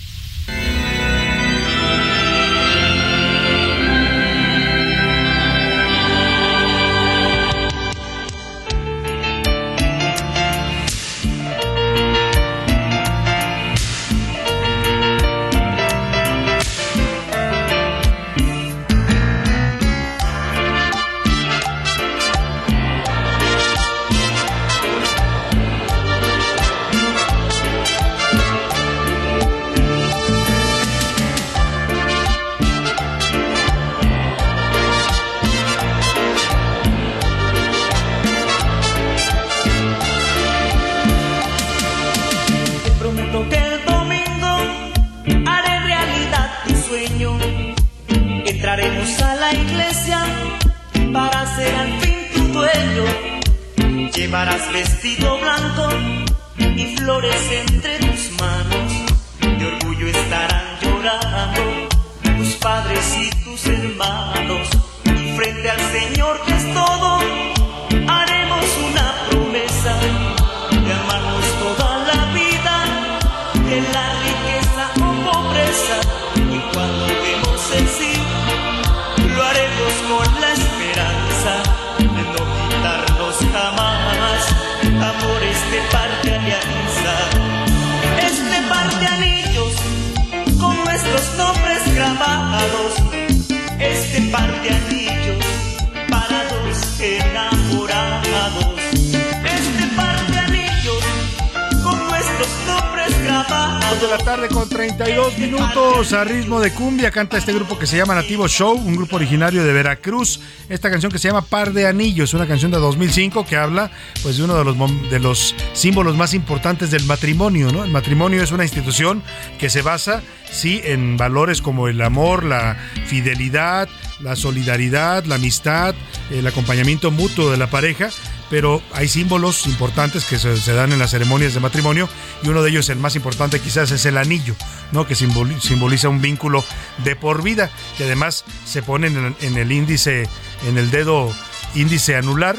Canta este grupo que se llama Nativo Show, un grupo originario de Veracruz. Esta canción que se llama Par de Anillos, una canción de 2005 que habla pues de uno de los de los símbolos más importantes del matrimonio, ¿no? El matrimonio es una institución que se basa sí en valores como el amor, la fidelidad, la solidaridad, la amistad, el acompañamiento mutuo de la pareja, pero hay símbolos importantes que se, dan en las ceremonias de matrimonio y uno de ellos, el más importante quizás, es el anillo, ¿no? que simboliza un vínculo de por vida, que además se pone en el índice, en el dedo índice anular,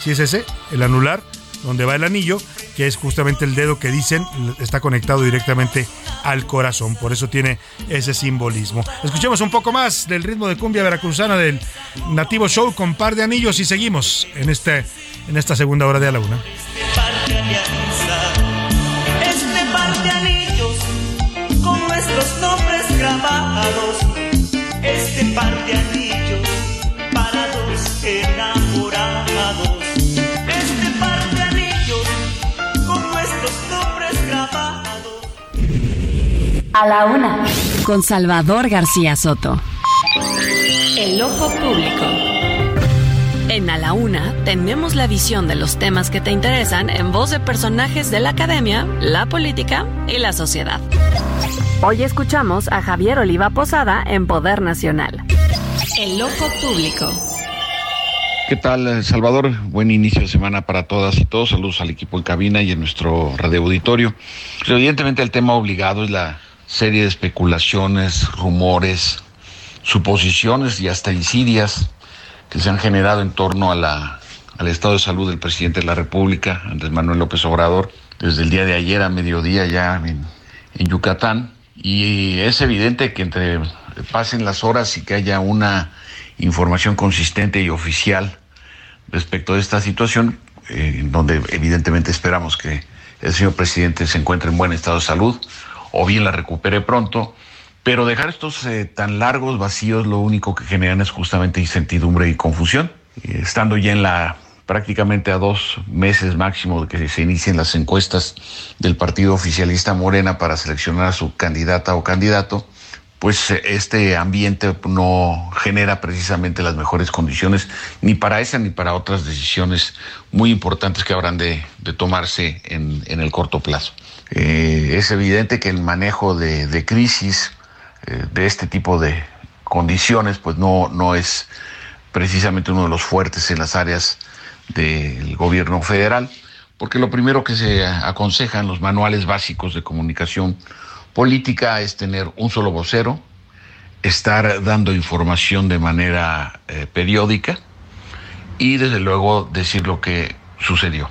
si es ese, el anular, donde va el anillo, que es justamente el dedo que dicen está conectado directamente al corazón. Por eso tiene ese simbolismo. Escuchemos un poco más del ritmo de cumbia veracruzana del Nativo Show con par de anillos y seguimos en, este, en esta segunda hora de a la una. Este par de anillos con nuestros nombres grabados. Este par de anillos A la una. Con Salvador García Soto. El ojo público. En A la Una tenemos la visión de los temas que te interesan en voz de personajes de la academia, la política y la sociedad. Hoy escuchamos a Javier Oliva Posada en Poder Nacional. El ojo público. ¿Qué tal, Salvador? Buen inicio de semana para todas y todos. Saludos al equipo en cabina y en nuestro radio auditorio. Pues, evidentemente el tema obligado es la serie de especulaciones, rumores, suposiciones y hasta insidias que se han generado en torno a la, al estado de salud del presidente de la República, Andrés Manuel López Obrador, desde el día de ayer a mediodía ya en, en Yucatán. Y es evidente que entre pasen las horas y que haya una información consistente y oficial respecto de esta situación, eh, donde evidentemente esperamos que el señor presidente se encuentre en buen estado de salud o bien la recupere pronto, pero dejar estos eh, tan largos vacíos lo único que generan es justamente incertidumbre y confusión. estando ya prácticamente a dos meses máximo de que se inicien las encuestas del partido oficialista Morena para seleccionar a su candidata o candidato, pues eh, este ambiente no genera precisamente las mejores condiciones ni para esa ni para otras decisiones muy importantes que habrán de, tomarse en, el corto plazo. Eh, es evidente que el manejo de, crisis eh, de este tipo de condiciones pues no, no es precisamente uno de los fuertes en las áreas del gobierno federal, porque lo primero que se aconseja en los manuales básicos de comunicación política es tener un solo vocero, estar dando información de manera eh, periódica y desde luego decir lo que sucedió.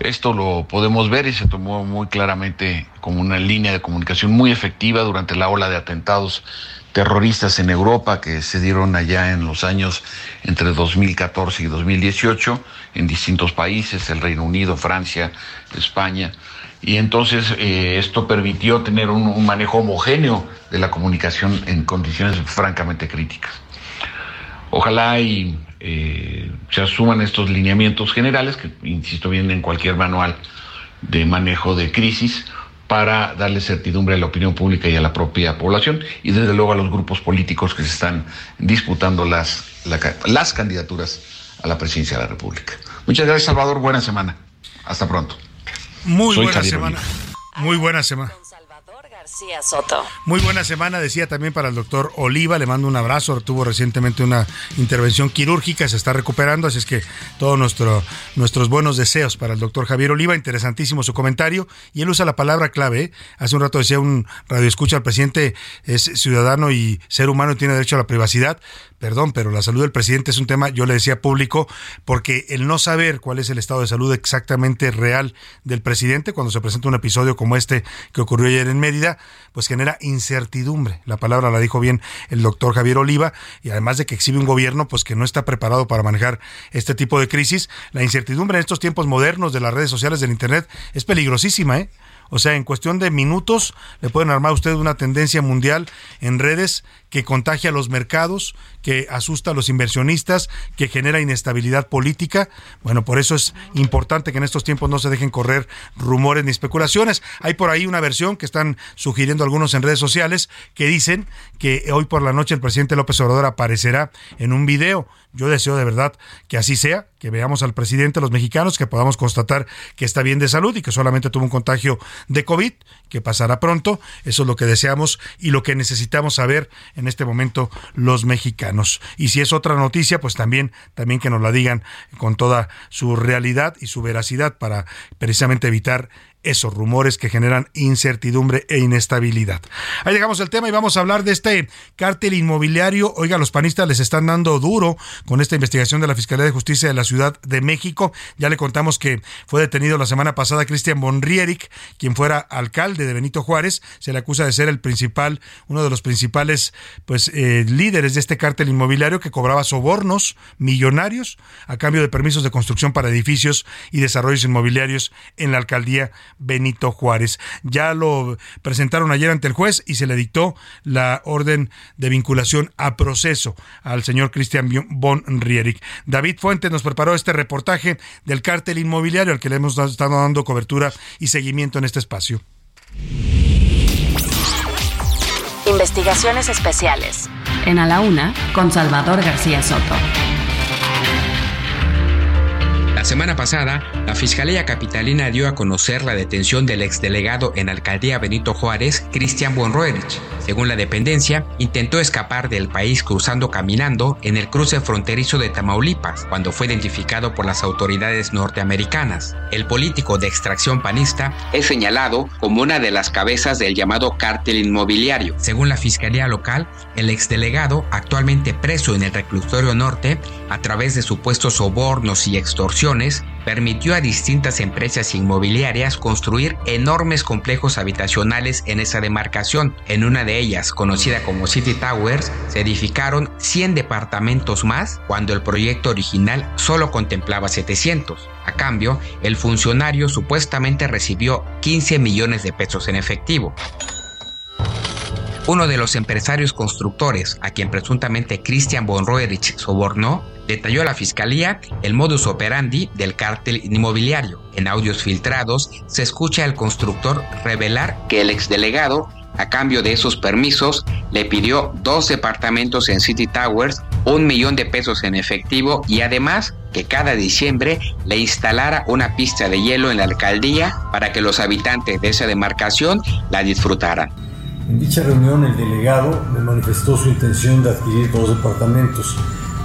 Esto lo podemos ver y se tomó muy claramente como una línea de comunicación muy efectiva durante la ola de atentados terroristas en Europa que se dieron allá en los años entre 2014 y 2018 en distintos países, el Reino Unido, Francia, España. Y entonces eh, esto permitió tener un, manejo homogéneo de la comunicación en condiciones francamente críticas. Ojalá y eh, se asuman estos lineamientos generales, que insisto bien en cualquier manual de manejo de crisis, para darle certidumbre a la opinión pública y a la propia población y desde luego a los grupos políticos que se están disputando las, las candidaturas a la presidencia de la República. Muchas gracias Salvador, buena semana. Hasta pronto. Muy buena semana. Muy buena semana. Soto. Muy buena semana, decía también para el doctor Oliva, le mando un abrazo, tuvo recientemente una intervención quirúrgica, se está recuperando, así es que todos nuestro, nuestros buenos deseos para el doctor Javier Oliva, interesantísimo su comentario, y él usa la palabra clave, hace un rato decía un radio escucha, el presidente es ciudadano y ser humano y tiene derecho a la privacidad, perdón, pero la salud del presidente es un tema, yo le decía público, porque el no saber cuál es el estado de salud exactamente real del presidente, cuando se presenta un episodio como este que ocurrió ayer en Mérida, pues genera incertidumbre. La palabra la dijo bien el doctor Javier Oliva, y además de que exhibe un gobierno pues que no está preparado para manejar este tipo de crisis, la incertidumbre en estos tiempos modernos de las redes sociales del Internet es peligrosísima, ¿eh? O sea, en cuestión de minutos le pueden armar a usted una tendencia mundial en redes que contagia a los mercados, que asusta a los inversionistas, que genera inestabilidad política. Bueno, por eso es importante que en estos tiempos no se dejen correr rumores ni especulaciones. Hay por ahí una versión que están sugiriendo algunos en redes sociales que dicen que hoy por la noche el presidente López Obrador aparecerá en un video. Yo deseo de verdad que así sea, que veamos al presidente, los mexicanos, que podamos constatar que está bien de salud y que solamente tuvo un contagio de COVID, que pasará pronto. Eso es lo que deseamos y lo que necesitamos saber en este momento los mexicanos. Y si es otra noticia, pues también, también que nos la digan con toda su realidad y su veracidad para precisamente evitar esos rumores que generan incertidumbre e inestabilidad. Ahí llegamos al tema y vamos a hablar de este cártel inmobiliario. Oiga, los panistas les están dando duro con esta investigación de la Fiscalía de Justicia de la Ciudad de México. Ya le contamos que fue detenido la semana pasada Cristian Bonrieric, quien fuera alcalde de Benito Juárez. Se le acusa de ser el principal, uno de los principales pues eh, líderes de este cártel inmobiliario que cobraba sobornos millonarios a cambio de permisos de construcción para edificios y desarrollos inmobiliarios en la alcaldía Benito Juárez. Ya lo presentaron ayer ante el juez y se le dictó la orden de vinculación a proceso al señor Cristian von Rierick. David Fuentes nos preparó este reportaje del cártel inmobiliario al que le hemos estado dando cobertura y seguimiento en este espacio. Investigaciones especiales. En A la Una, con Salvador García Soto. La semana pasada, la Fiscalía Capitalina dio a conocer la detención del exdelegado en Alcaldía Benito Juárez, Cristian Bonroerich. Según la dependencia, intentó escapar del país cruzando caminando en el cruce fronterizo de Tamaulipas, cuando fue identificado por las autoridades norteamericanas. El político de extracción panista es señalado como una de las cabezas del llamado cártel inmobiliario. Según la Fiscalía local, el exdelegado, actualmente preso en el reclusorio norte, a través de supuestos sobornos y extorsiones, permitió a distintas empresas inmobiliarias construir enormes complejos habitacionales en esa demarcación. En una de ellas, conocida como City Towers, se edificaron 100 departamentos más cuando el proyecto original solo contemplaba 700. A cambio, el funcionario supuestamente recibió 15 millones de pesos en efectivo. Uno de los empresarios constructores, a quien presuntamente Christian von Roerich sobornó, detalló a la fiscalía el modus operandi del cártel inmobiliario. En audios filtrados se escucha al constructor revelar que el exdelegado, a cambio de esos permisos, le pidió dos departamentos en City Towers, un millón de pesos en efectivo y además que cada diciembre le instalara una pista de hielo en la alcaldía para que los habitantes de esa demarcación la disfrutaran. En dicha reunión el delegado me manifestó su intención de adquirir dos departamentos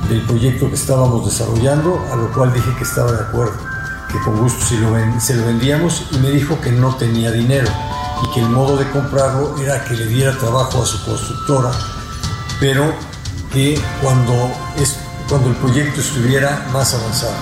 del proyecto que estábamos desarrollando, a lo cual dije que estaba de acuerdo, que con gusto se lo, se lo vendíamos y me dijo que no tenía dinero y que el modo de comprarlo era que le diera trabajo a su constructora, pero que cuando, es, cuando el proyecto estuviera más avanzado.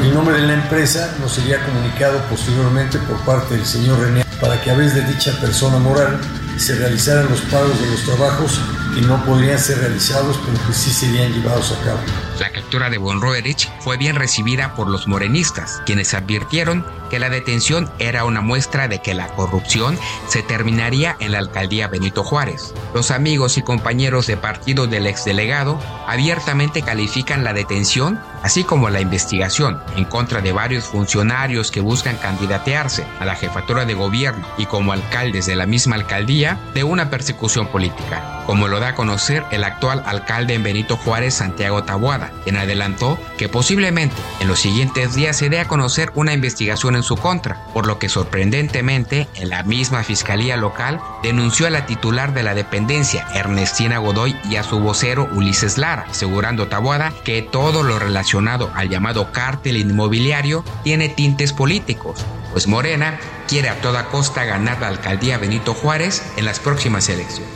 El nombre de la empresa nos sería comunicado posteriormente por parte del señor René para que a vez de dicha persona moral se realizaran los pagos de los trabajos que no podrían ser realizados, pero que sí serían llevados a cabo. La captura de Von Roerich fue bien recibida por los morenistas, quienes advirtieron que la detención era una muestra de que la corrupción se terminaría en la alcaldía Benito Juárez. Los amigos y compañeros de partido del exdelegado abiertamente califican la detención, así como la investigación, en contra de varios funcionarios que buscan candidatearse a la jefatura de gobierno y como alcaldes de la misma alcaldía de una persecución política, como lo da a conocer el actual alcalde en Benito Juárez, Santiago Tabuada, quien adelantó que posiblemente en los siguientes días se dé a conocer una investigación en su contra, por lo que sorprendentemente en la misma fiscalía local denunció a la titular de la dependencia, Ernestina Godoy, y a su vocero Ulises Lara, asegurando Tabuada que todo lo relacionado al llamado cártel inmobiliario tiene tintes políticos, pues Morena quiere a toda costa ganar la alcaldía Benito Juárez en las próximas elecciones.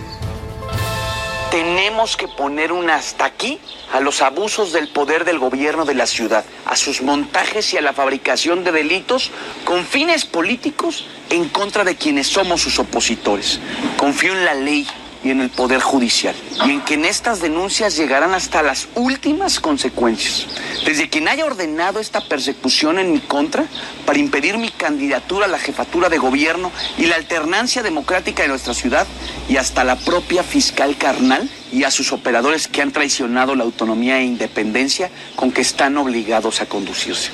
Tenemos que poner un hasta aquí a los abusos del poder del gobierno de la ciudad, a sus montajes y a la fabricación de delitos con fines políticos en contra de quienes somos sus opositores. Confío en la ley y en el Poder Judicial, y en que en estas denuncias llegarán hasta las últimas consecuencias. Desde quien haya ordenado esta persecución en mi contra para impedir mi candidatura a la jefatura de gobierno y la alternancia democrática de nuestra ciudad, y hasta la propia fiscal carnal y a sus operadores que han traicionado la autonomía e independencia con que están obligados a conducirse.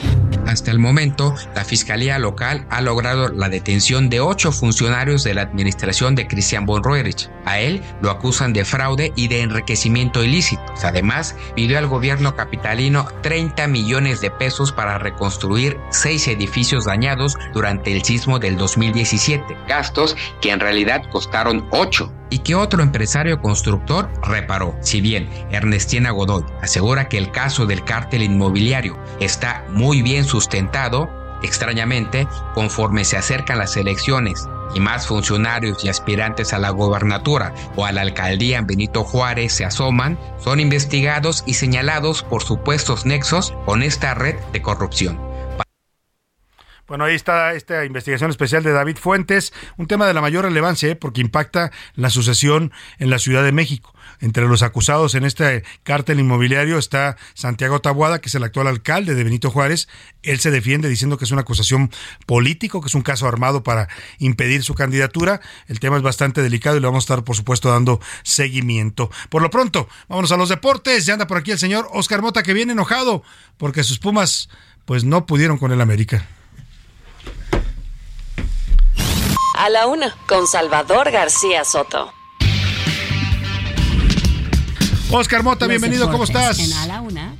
Hasta el momento, la Fiscalía Local ha logrado la detención de ocho funcionarios de la administración de Christian von Roerich. A él lo acusan de fraude y de enriquecimiento ilícito. Además, pidió al gobierno capitalino 30 millones de pesos para reconstruir seis edificios dañados durante el sismo del 2017. Gastos que en realidad costaron ocho y que otro empresario constructor reparó. Si bien Ernestina Godoy asegura que el caso del cártel inmobiliario está muy bien sustentado, extrañamente, conforme se acercan las elecciones y más funcionarios y aspirantes a la gobernatura o a la alcaldía en Benito Juárez se asoman, son investigados y señalados por supuestos nexos con esta red de corrupción. Bueno, ahí está esta investigación especial de David Fuentes, un tema de la mayor relevancia ¿eh? porque impacta la sucesión en la Ciudad de México. Entre los acusados en este cártel inmobiliario está Santiago Tabuada, que es el actual alcalde de Benito Juárez. Él se defiende diciendo que es una acusación político, que es un caso armado para impedir su candidatura. El tema es bastante delicado y le vamos a estar, por supuesto, dando seguimiento. Por lo pronto, vámonos a los deportes. Ya anda por aquí el señor Oscar Mota, que viene enojado porque sus Pumas pues no pudieron con el América. A la una, con Salvador García Soto. Oscar Mota, bienvenido, ¿cómo estás? En A la una,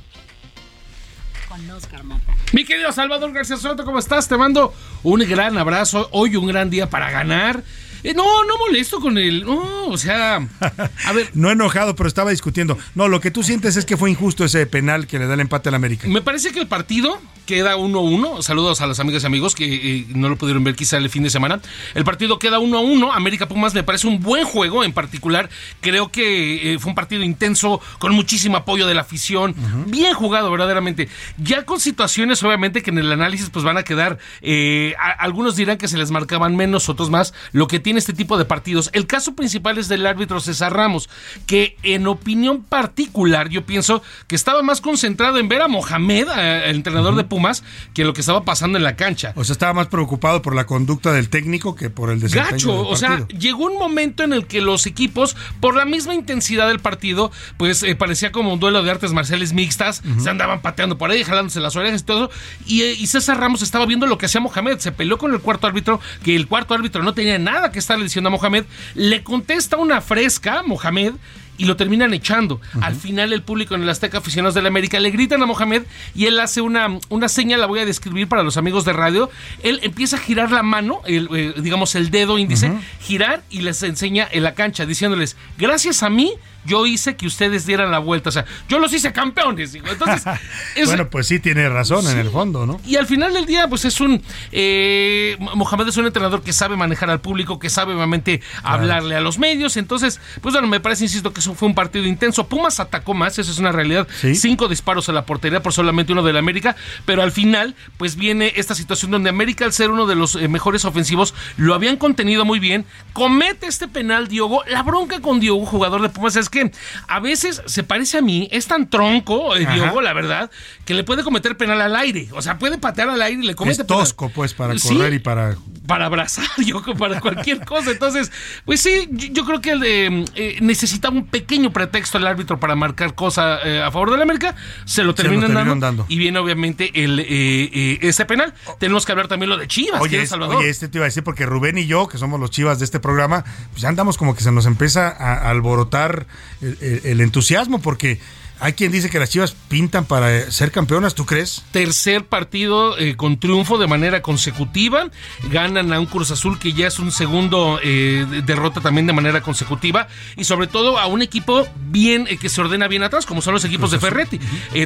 con Oscar Mota. Mi querido Salvador García Soto, ¿cómo estás? Te mando un gran abrazo. Hoy un gran día para ganar. Eh, no, no molesto con él. No, o sea, a ver. no enojado, pero estaba discutiendo. No, lo que tú sientes es que fue injusto ese penal que le da el empate al América. Me parece que el partido queda 1-1. Saludos a las amigas y amigos que eh, no lo pudieron ver quizá el fin de semana. El partido queda 1-1. América Pumas me parece un buen juego en particular. Creo que eh, fue un partido intenso, con muchísimo apoyo de la afición. Bien jugado, verdaderamente. Ya con situaciones, obviamente, que en el análisis pues van a quedar. Eh, algunos dirán que se les marcaban menos, otros más. Lo que tiene este tipo de partidos. El caso principal es del árbitro César Ramos, que en opinión particular, yo pienso que estaba más concentrado en ver a Mohamed, el entrenador de Pumas que lo que estaba pasando en la cancha. O sea, estaba más preocupado por la conducta del técnico que por el desempeño Gacho, o sea, llegó un momento en el que los equipos, por la misma intensidad del partido, pues eh, parecía como un duelo de artes marciales mixtas, se andaban pateando por ahí, jalándose las orejas y todo, y, eh, y, César Ramos estaba viendo lo que hacía Mohamed, se peleó con el cuarto árbitro, que el cuarto árbitro no tenía nada que estarle diciendo a Mohamed, le contesta una fresca, Mohamed, y lo terminan echando. Al final el público en el Azteca Aficionados de la América le gritan a Mohamed y él hace una, una señal, la voy a describir para los amigos de radio. Él empieza a girar la mano, el, eh, digamos el dedo índice, girar y les enseña en la cancha diciéndoles, gracias a mí yo hice que ustedes dieran la vuelta. O sea, yo los hice campeones. Entonces, bueno, pues sí tiene razón en el fondo, ¿no? Y al final del día, pues es un. Eh, Mohamed es un entrenador que sabe manejar al público, que sabe obviamente hablarle a los medios. Entonces, pues bueno, me parece, insisto, que eso fue un partido intenso. Pumas atacó más, eso es una realidad. Cinco disparos a la portería por solamente uno del América. Pero al final, pues viene esta situación donde América, al ser uno de los eh, mejores ofensivos, lo habían contenido muy bien. Comete este penal, Diogo. La bronca con Diogo, jugador de Pumas, es que a veces se parece a mí, es tan tronco, eh, Diogo, la verdad, que le puede cometer penal al aire. O sea, puede patear al aire y le comete es tosco, pues, para correr y para... Para abrazar, yo para cualquier cosa. Entonces, pues sí, yo, creo que eh, eh, necesitaba un pequeño pretexto el árbitro para marcar cosa a favor de la América. Se lo terminan, dando, Y viene, obviamente, el ese penal. Tenemos que hablar también lo de Chivas, oye, Salvador. Oye, este te iba a decir, porque Rubén y yo, que somos los Chivas de este programa, pues ya andamos como que se nos empieza a alborotar el, entusiasmo, porque hay quien dice que las Chivas pintan para ser campeonas, ¿tú crees? Tercer partido eh, con triunfo de manera consecutiva. Ganan a un Cruz Azul que ya es un segundo eh, derrota también de manera consecutiva. Y sobre todo a un equipo bien eh, que se ordena bien atrás, como son los equipos de Ferretti.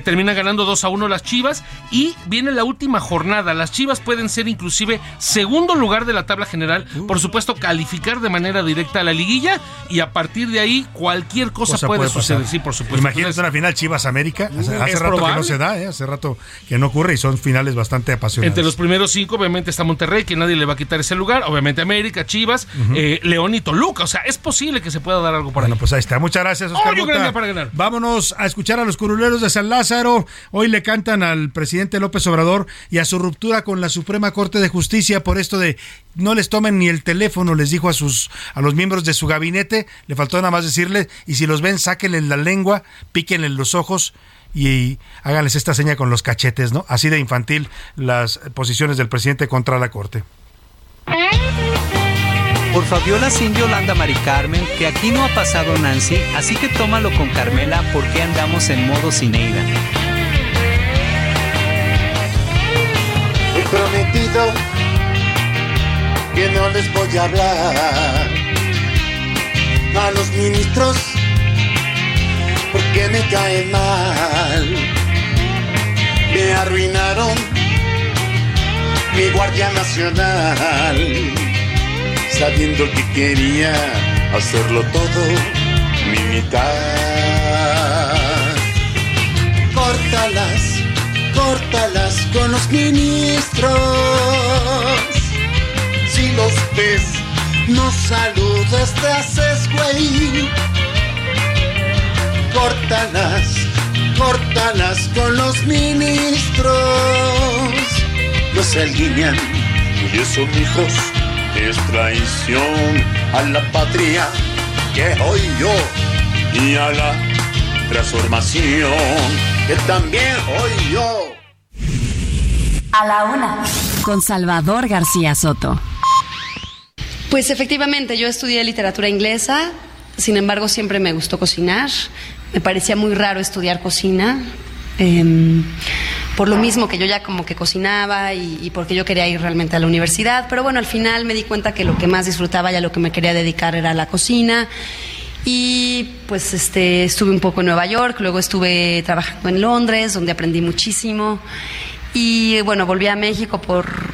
termina ganando 2 a 1 las Chivas. Y viene la última jornada. Las Chivas pueden ser inclusive segundo lugar de la tabla general. Uh. Por supuesto, calificar de manera directa a la liguilla. Y a partir de ahí, cualquier cosa, puede, suceder. Sí, por supuesto. Imagínate una final Chivas América. Hace, rato que no se da, ¿eh? hace rato que no ocurre y son finales bastante apasionantes. Entre los primeros cinco, obviamente, está Monterrey, que nadie le va a quitar ese lugar. Obviamente América, Chivas, eh, León y Toluca. O sea, es posible que se pueda dar algo por bueno, pues ahí está. Muchas gracias, Oscar. para ganar. Vámonos a escuchar a los curuleros de San Lázaro. Hoy le cantan al presidente López Obrador y a su ruptura con la Suprema Corte de Justicia por esto de no les tomen ni el teléfono, les dijo a sus a los miembros de su gabinete, le faltó nada más decirle, y si los ven, sáquenle la lengua, píquenle los ojos y háganles esta seña con los cachetes, ¿no? Así de infantil las posiciones del presidente contra la Corte. Por Fabiola sin Yolanda Mari Carmen, que aquí no ha pasado Nancy, así que tómalo con Carmela porque andamos en modo Cineida. He prometido que no les voy a hablar a los ministros porque me caen mal. Me arruinaron mi Guardia Nacional, sabiendo que quería hacerlo todo mi mitad. Córtalas, córtalas con los ministros. Los ves, no saludes, te haces güey córtalas, córtalas con los ministros. No se alinean y eso, hijos, es traición a la patria que hoy yo y a la transformación que también hoy yo. A la una. Con Salvador García Soto. Pues efectivamente, yo estudié literatura inglesa, sin embargo siempre me gustó cocinar me parecía muy raro estudiar cocina. Em, por lo mismo que yo ya como que cocinaba y, y, porque yo quería ir realmente a la universidad, pero bueno, al final me di cuenta que lo que más disfrutaba y a lo que me quería dedicar era la cocina. Y pues este, estuve un poco en Nueva York, luego estuve trabajando en Londres, donde aprendí muchísimo. Y bueno, volví a México por,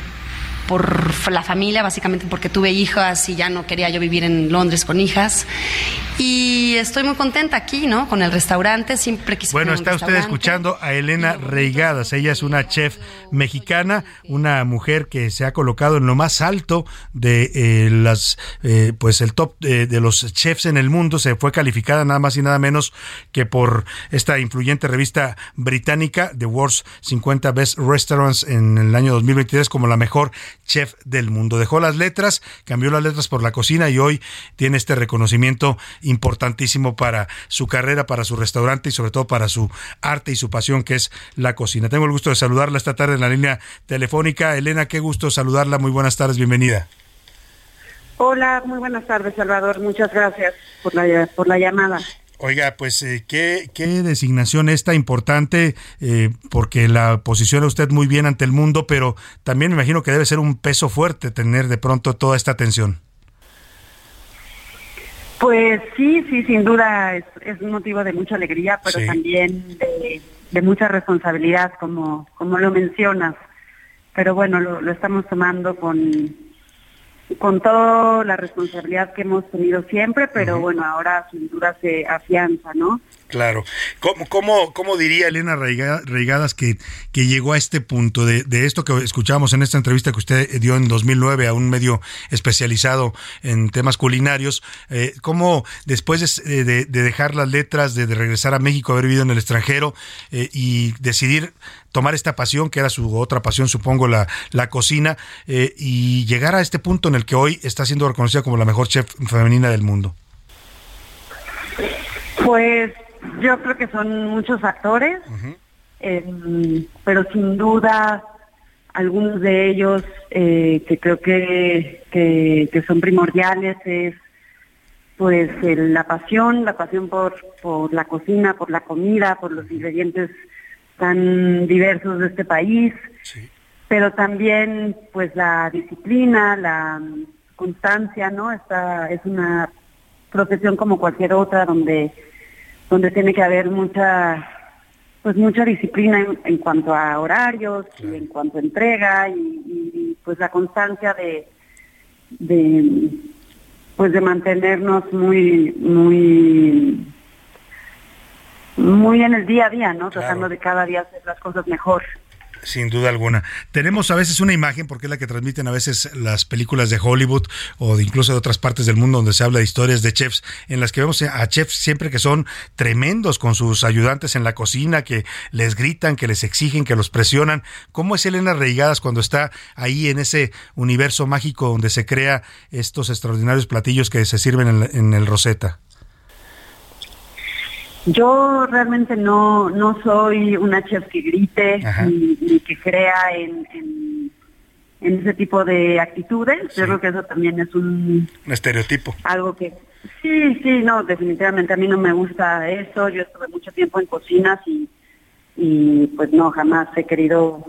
por la familia, básicamente porque tuve hijas y ya no quería yo vivir en Londres con hijas. Y estoy muy contenta aquí, ¿no? Con el restaurante, siempre quise Bueno, está usted escuchando a Elena Reigadas. Ella es una chef mexicana, una mujer que se ha colocado en lo más alto de eh, las, eh, pues el top de, de los chefs en el mundo. Se fue calificada nada más y nada menos que por esta influyente revista británica, The World's 50 Best Restaurants, en el año 2023 como la mejor chef del mundo. Dejó las letras, cambió las letras por la cocina y hoy tiene este reconocimiento importantísimo para su carrera, para su restaurante y sobre todo para su arte y su pasión que es la cocina. Tengo el gusto de saludarla esta tarde en la línea telefónica. Elena, qué gusto saludarla. Muy buenas tardes, bienvenida. Hola, muy buenas tardes, Salvador. Muchas gracias por la, por la llamada. Oiga, pues eh, ¿qué, qué designación esta importante, eh, porque la posiciona usted muy bien ante el mundo, pero también me imagino que debe ser un peso fuerte tener de pronto toda esta atención. Pues sí, sí, sin duda es, es un motivo de mucha alegría, pero Sí. también de, de mucha responsabilidad, como, como lo mencionas. Pero bueno, lo, lo estamos tomando con, con toda la responsabilidad que hemos tenido siempre, pero bueno, ahora sin duda se afianza, ¿no? Claro. ¿Cómo, cómo, cómo diría Elena Reiga- Reigadas que, que llegó a este punto de, de esto que escuchamos en esta entrevista que usted dio en 2009 a un medio especializado en temas culinarios? Eh, ¿Cómo después de, de- de dejar las letras, de, de regresar a México, haber vivido en el extranjero eh, y decidir tomar esta pasión, que era su otra pasión, supongo, la, la cocina, eh, y llegar a este punto en el que hoy está siendo reconocida como la mejor chef femenina del mundo? Pues yo creo que son muchos factores, em, pero sin duda algunos de ellos eh, que creo que, que, que son primordiales es pues el- la pasión, la pasión por, por la cocina, por la comida, por los ingredientes tan diversos de este país, pero también pues la disciplina, la constancia, ¿no? Esta es una profesión como cualquier otra donde donde tiene que haber mucha pues mucha disciplina en, en cuanto a horarios y en cuanto a entrega y, y- y, pues la constancia de de pues de mantenernos muy muy muy en el día a día, ¿no? Tratando de cada día hacer las cosas mejor. Sin duda alguna. Tenemos a veces una imagen, porque es la que transmiten a veces las películas de Hollywood o de incluso de otras partes del mundo donde se habla de historias de chefs, en las que vemos a chefs siempre que son tremendos con sus ayudantes en la cocina, que les gritan, que les exigen, que los presionan. ¿Cómo es Elena Reigadas cuando está ahí en ese universo mágico donde se crea estos extraordinarios platillos que se sirven en, en el Rosetta? Yo realmente no, no soy una chef que grite ni, ni que crea en, en, en ese tipo de actitudes. Yo creo que eso también es un Un estereotipo. algo que sí, sí, no, definitivamente a mí no me gusta eso. Yo estuve mucho tiempo en cocinas y, y pues no, jamás he querido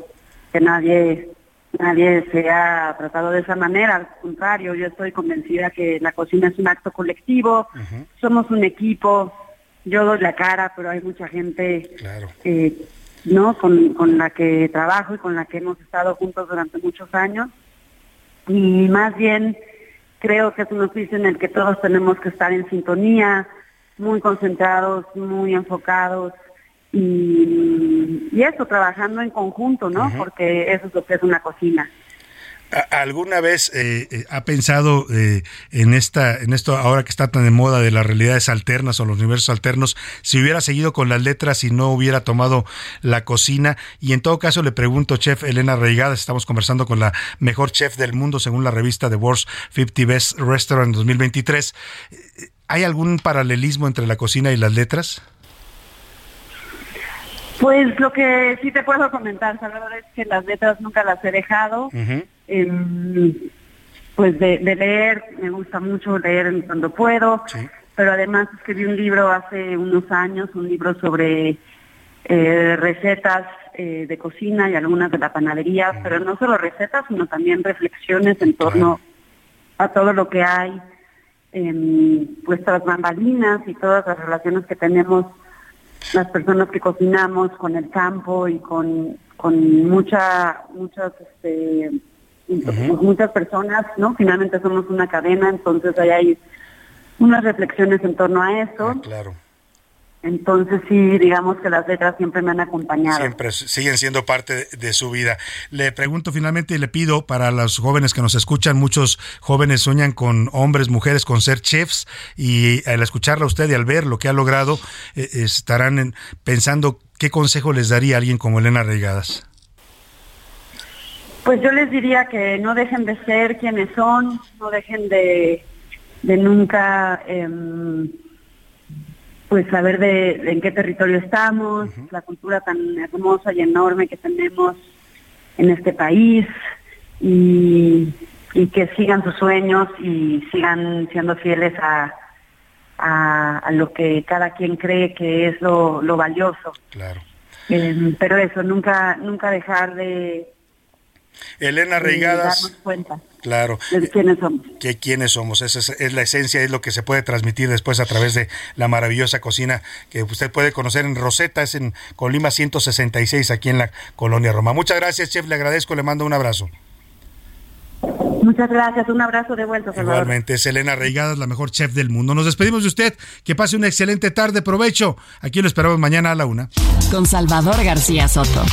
que nadie nadie se ha tratado de esa manera. Al contrario, yo estoy convencida que la cocina es un acto colectivo. Somos un equipo. Yo doy la cara, pero hay mucha gente eh, no con, con la que trabajo y con la que hemos estado juntos durante muchos años. Y más bien creo que es un oficio en el que todos tenemos que estar en sintonía, muy concentrados, muy enfocados y, y eso, trabajando en conjunto, ¿no? Porque eso es lo que es una cocina. ¿A- ¿Alguna vez eh, eh, ha pensado eh, en esta, en esto ahora que está tan de moda de las realidades alternas o los universos alternos, si hubiera seguido con las letras y no hubiera tomado la cocina? Y en todo caso le pregunto, chef Elena Reigadas, estamos conversando con la mejor chef del mundo según la revista The World's 50 Best Restaurant 2023. Eh, ¿Hay algún paralelismo entre la cocina y las letras? Pues lo que sí te puedo comentar, Salvador, es que las letras nunca las he dejado. Em, pues de, de leer, me gusta mucho leer cuando puedo, pero además escribí un libro hace unos años, un libro sobre eh, recetas eh, de cocina y algunas de la panadería, pero no solo recetas, sino también reflexiones en torno a todo lo que hay en nuestras bambalinas y todas las relaciones que tenemos las personas que cocinamos con el campo y con, con mucha, muchas, este, muchas personas, ¿no? Finalmente somos una cadena, entonces ahí hay unas reflexiones en torno a eso. Ah, claro. Entonces sí, digamos que las letras siempre me han acompañado. Siempre siguen siendo parte de, su vida. Le pregunto finalmente y le pido para los jóvenes que nos escuchan, muchos jóvenes sueñan con hombres, mujeres, con ser chefs y al escucharla usted y al ver lo que ha logrado, eh, estarán pensando qué consejo les daría a alguien como Elena Reigadas. Pues yo les diría que no dejen de ser quienes son, no dejen de, de nunca... Em, pues saber de, en qué territorio estamos, la cultura tan hermosa y enorme que tenemos en este país y, que sigan sus sueños y sigan siendo fieles a, a, lo que cada quien cree que es lo, valioso. Claro. Eh, pero eso, nunca, nunca dejar de, Elena Reigadas. cuenta. Claro. De quiénes somos. Que quiénes somos. Esa es, la esencia, es lo que se puede transmitir después a través de la maravillosa cocina que usted puede conocer en Rosetta, es en Colima 166, aquí en la Colonia Roma. Muchas gracias, chef. Le agradezco, le mando un abrazo. Muchas gracias, un abrazo de vuelta, Salvador. Igualmente, es Elena Reigadas, la mejor chef del mundo. Nos despedimos de usted, que pase una excelente tarde, provecho. Aquí lo esperamos mañana a la una. Con Salvador García Soto.